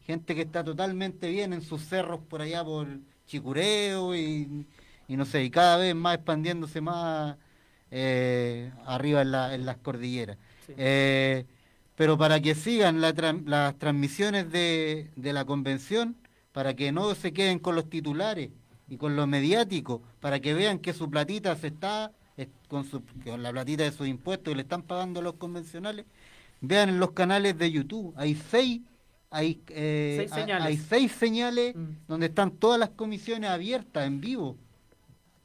Gente que está totalmente bien en sus cerros por allá por Chicureo y, y no sé, y cada vez más expandiéndose más eh, arriba en, la- en las cordilleras. Eh, pero para que sigan la las transmisiones de, de la convención, para que no se queden con los titulares y con lo mediático, para que vean que su platita se está, con, su, con la platita de sus impuestos que le están pagando a los convencionales, vean en los canales de YouTube, hay seis, hay, eh, Seis señales. hay seis señales donde están todas las comisiones abiertas en vivo.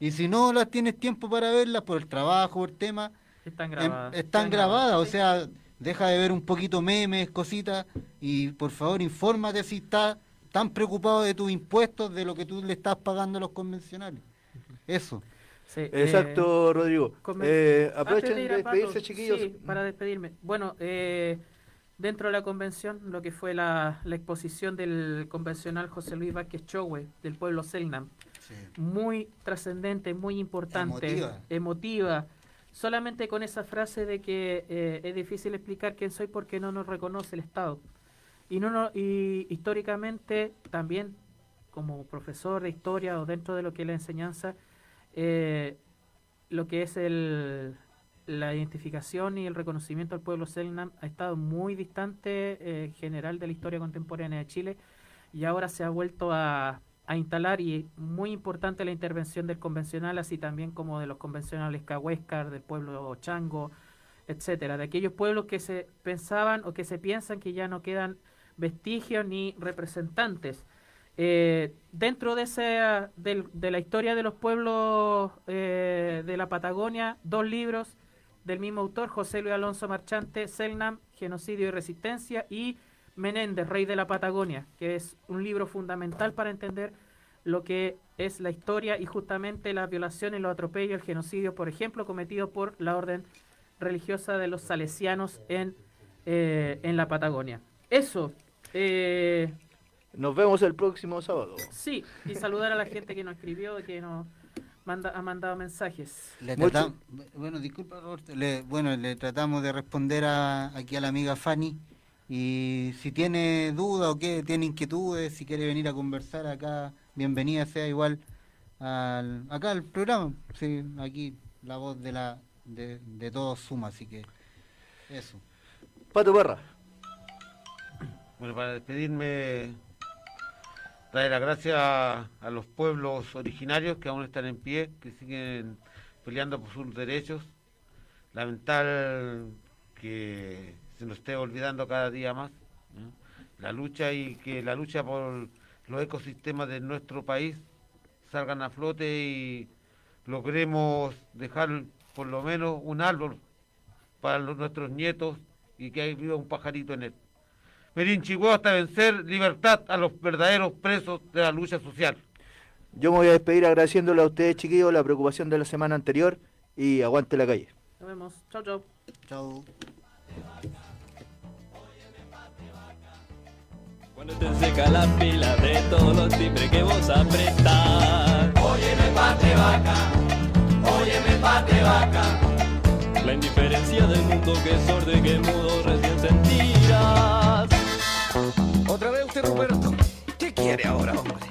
Y si no las tienes tiempo para verlas por el trabajo, por el tema, Están em, grabadas. están grabadas, o sea, deja de ver un poquito memes, cositas, y por favor infórmate si estás tan preocupado de tus impuestos, de lo que tú le estás pagando a los convencionales. Eso. Exacto, Rodrigo. Eh, aprovechen de despedirse, Pato, chiquillos. sí, para despedirme. Bueno, eh, dentro de la convención, lo que fue la, la exposición del convencional José Luis Vázquez Chowe, del pueblo Selnam, muy trascendente, muy importante, Emotiva. emotiva. Solamente con esa frase de que eh, es difícil explicar quién soy porque no nos reconoce el Estado. Y, no, no- y históricamente también, como profesor de historia o dentro de lo que es la enseñanza, eh, lo que es el, la identificación y el reconocimiento al pueblo Selknam ha estado muy distante eh, en general de la historia contemporánea de Chile y ahora se ha vuelto a, a instalar y muy importante la intervención del convencional, así también como de los convencionales Cahuéscar, del pueblo Chango, etcétera, de aquellos pueblos que se pensaban o que se piensan que ya no quedan vestigios ni representantes. Eh, dentro de, ese, de la historia de los pueblos eh, de la Patagonia, dos libros del mismo autor, José Luis Alonso Marchante, Selnam, Genocidio y Resistencia, y Menéndez, Rey de la Patagonia, que es un libro fundamental para entender lo que es la historia y justamente la violación y los atropellos, el genocidio, por ejemplo, cometido por la orden religiosa de los salesianos en, eh, en la Patagonia. Eso, eh, Nos vemos el próximo sábado. Sí, y saludar a la gente que nos escribió, que nos manda, ha mandado mensajes. Le tratam- bueno, disculpa, Roberto, le- bueno, le tratamos de responder a, aquí a la amiga Fanny. Y si tiene duda o qué, tiene inquietudes, si quiere venir a conversar acá, bienvenida sea igual al, acá al programa. Sí, aquí la voz de la de, de todos suma, así que eso. Pato Barra. Bueno, para despedirme, darle las gracias a, a los pueblos originarios que aún están en pie, que siguen peleando por sus derechos. Lamentar que se nos esté olvidando cada día más ¿no? la lucha y que la lucha por los ecosistemas de nuestro país salgan a flote y logremos dejar por lo menos un árbol para los- nuestros nietos y que viva un pajarito en él. Merín Chihuahua hasta vencer libertad a los verdaderos presos de la lucha social. Yo me voy a despedir agradeciéndole a ustedes, chiquillos, la preocupación de la semana anterior y aguante la calle. Nos vemos. Chau, chau. Chau. Cuando te seca la pila de todos los timbres que vos apretás. Óyeme pate vaca, óyeme pate vaca. La indiferencia del mundo que es sordo y que mudo recién sentirás. Otra vez usted, Roberto. ¿Qué quiere ahora, hombre?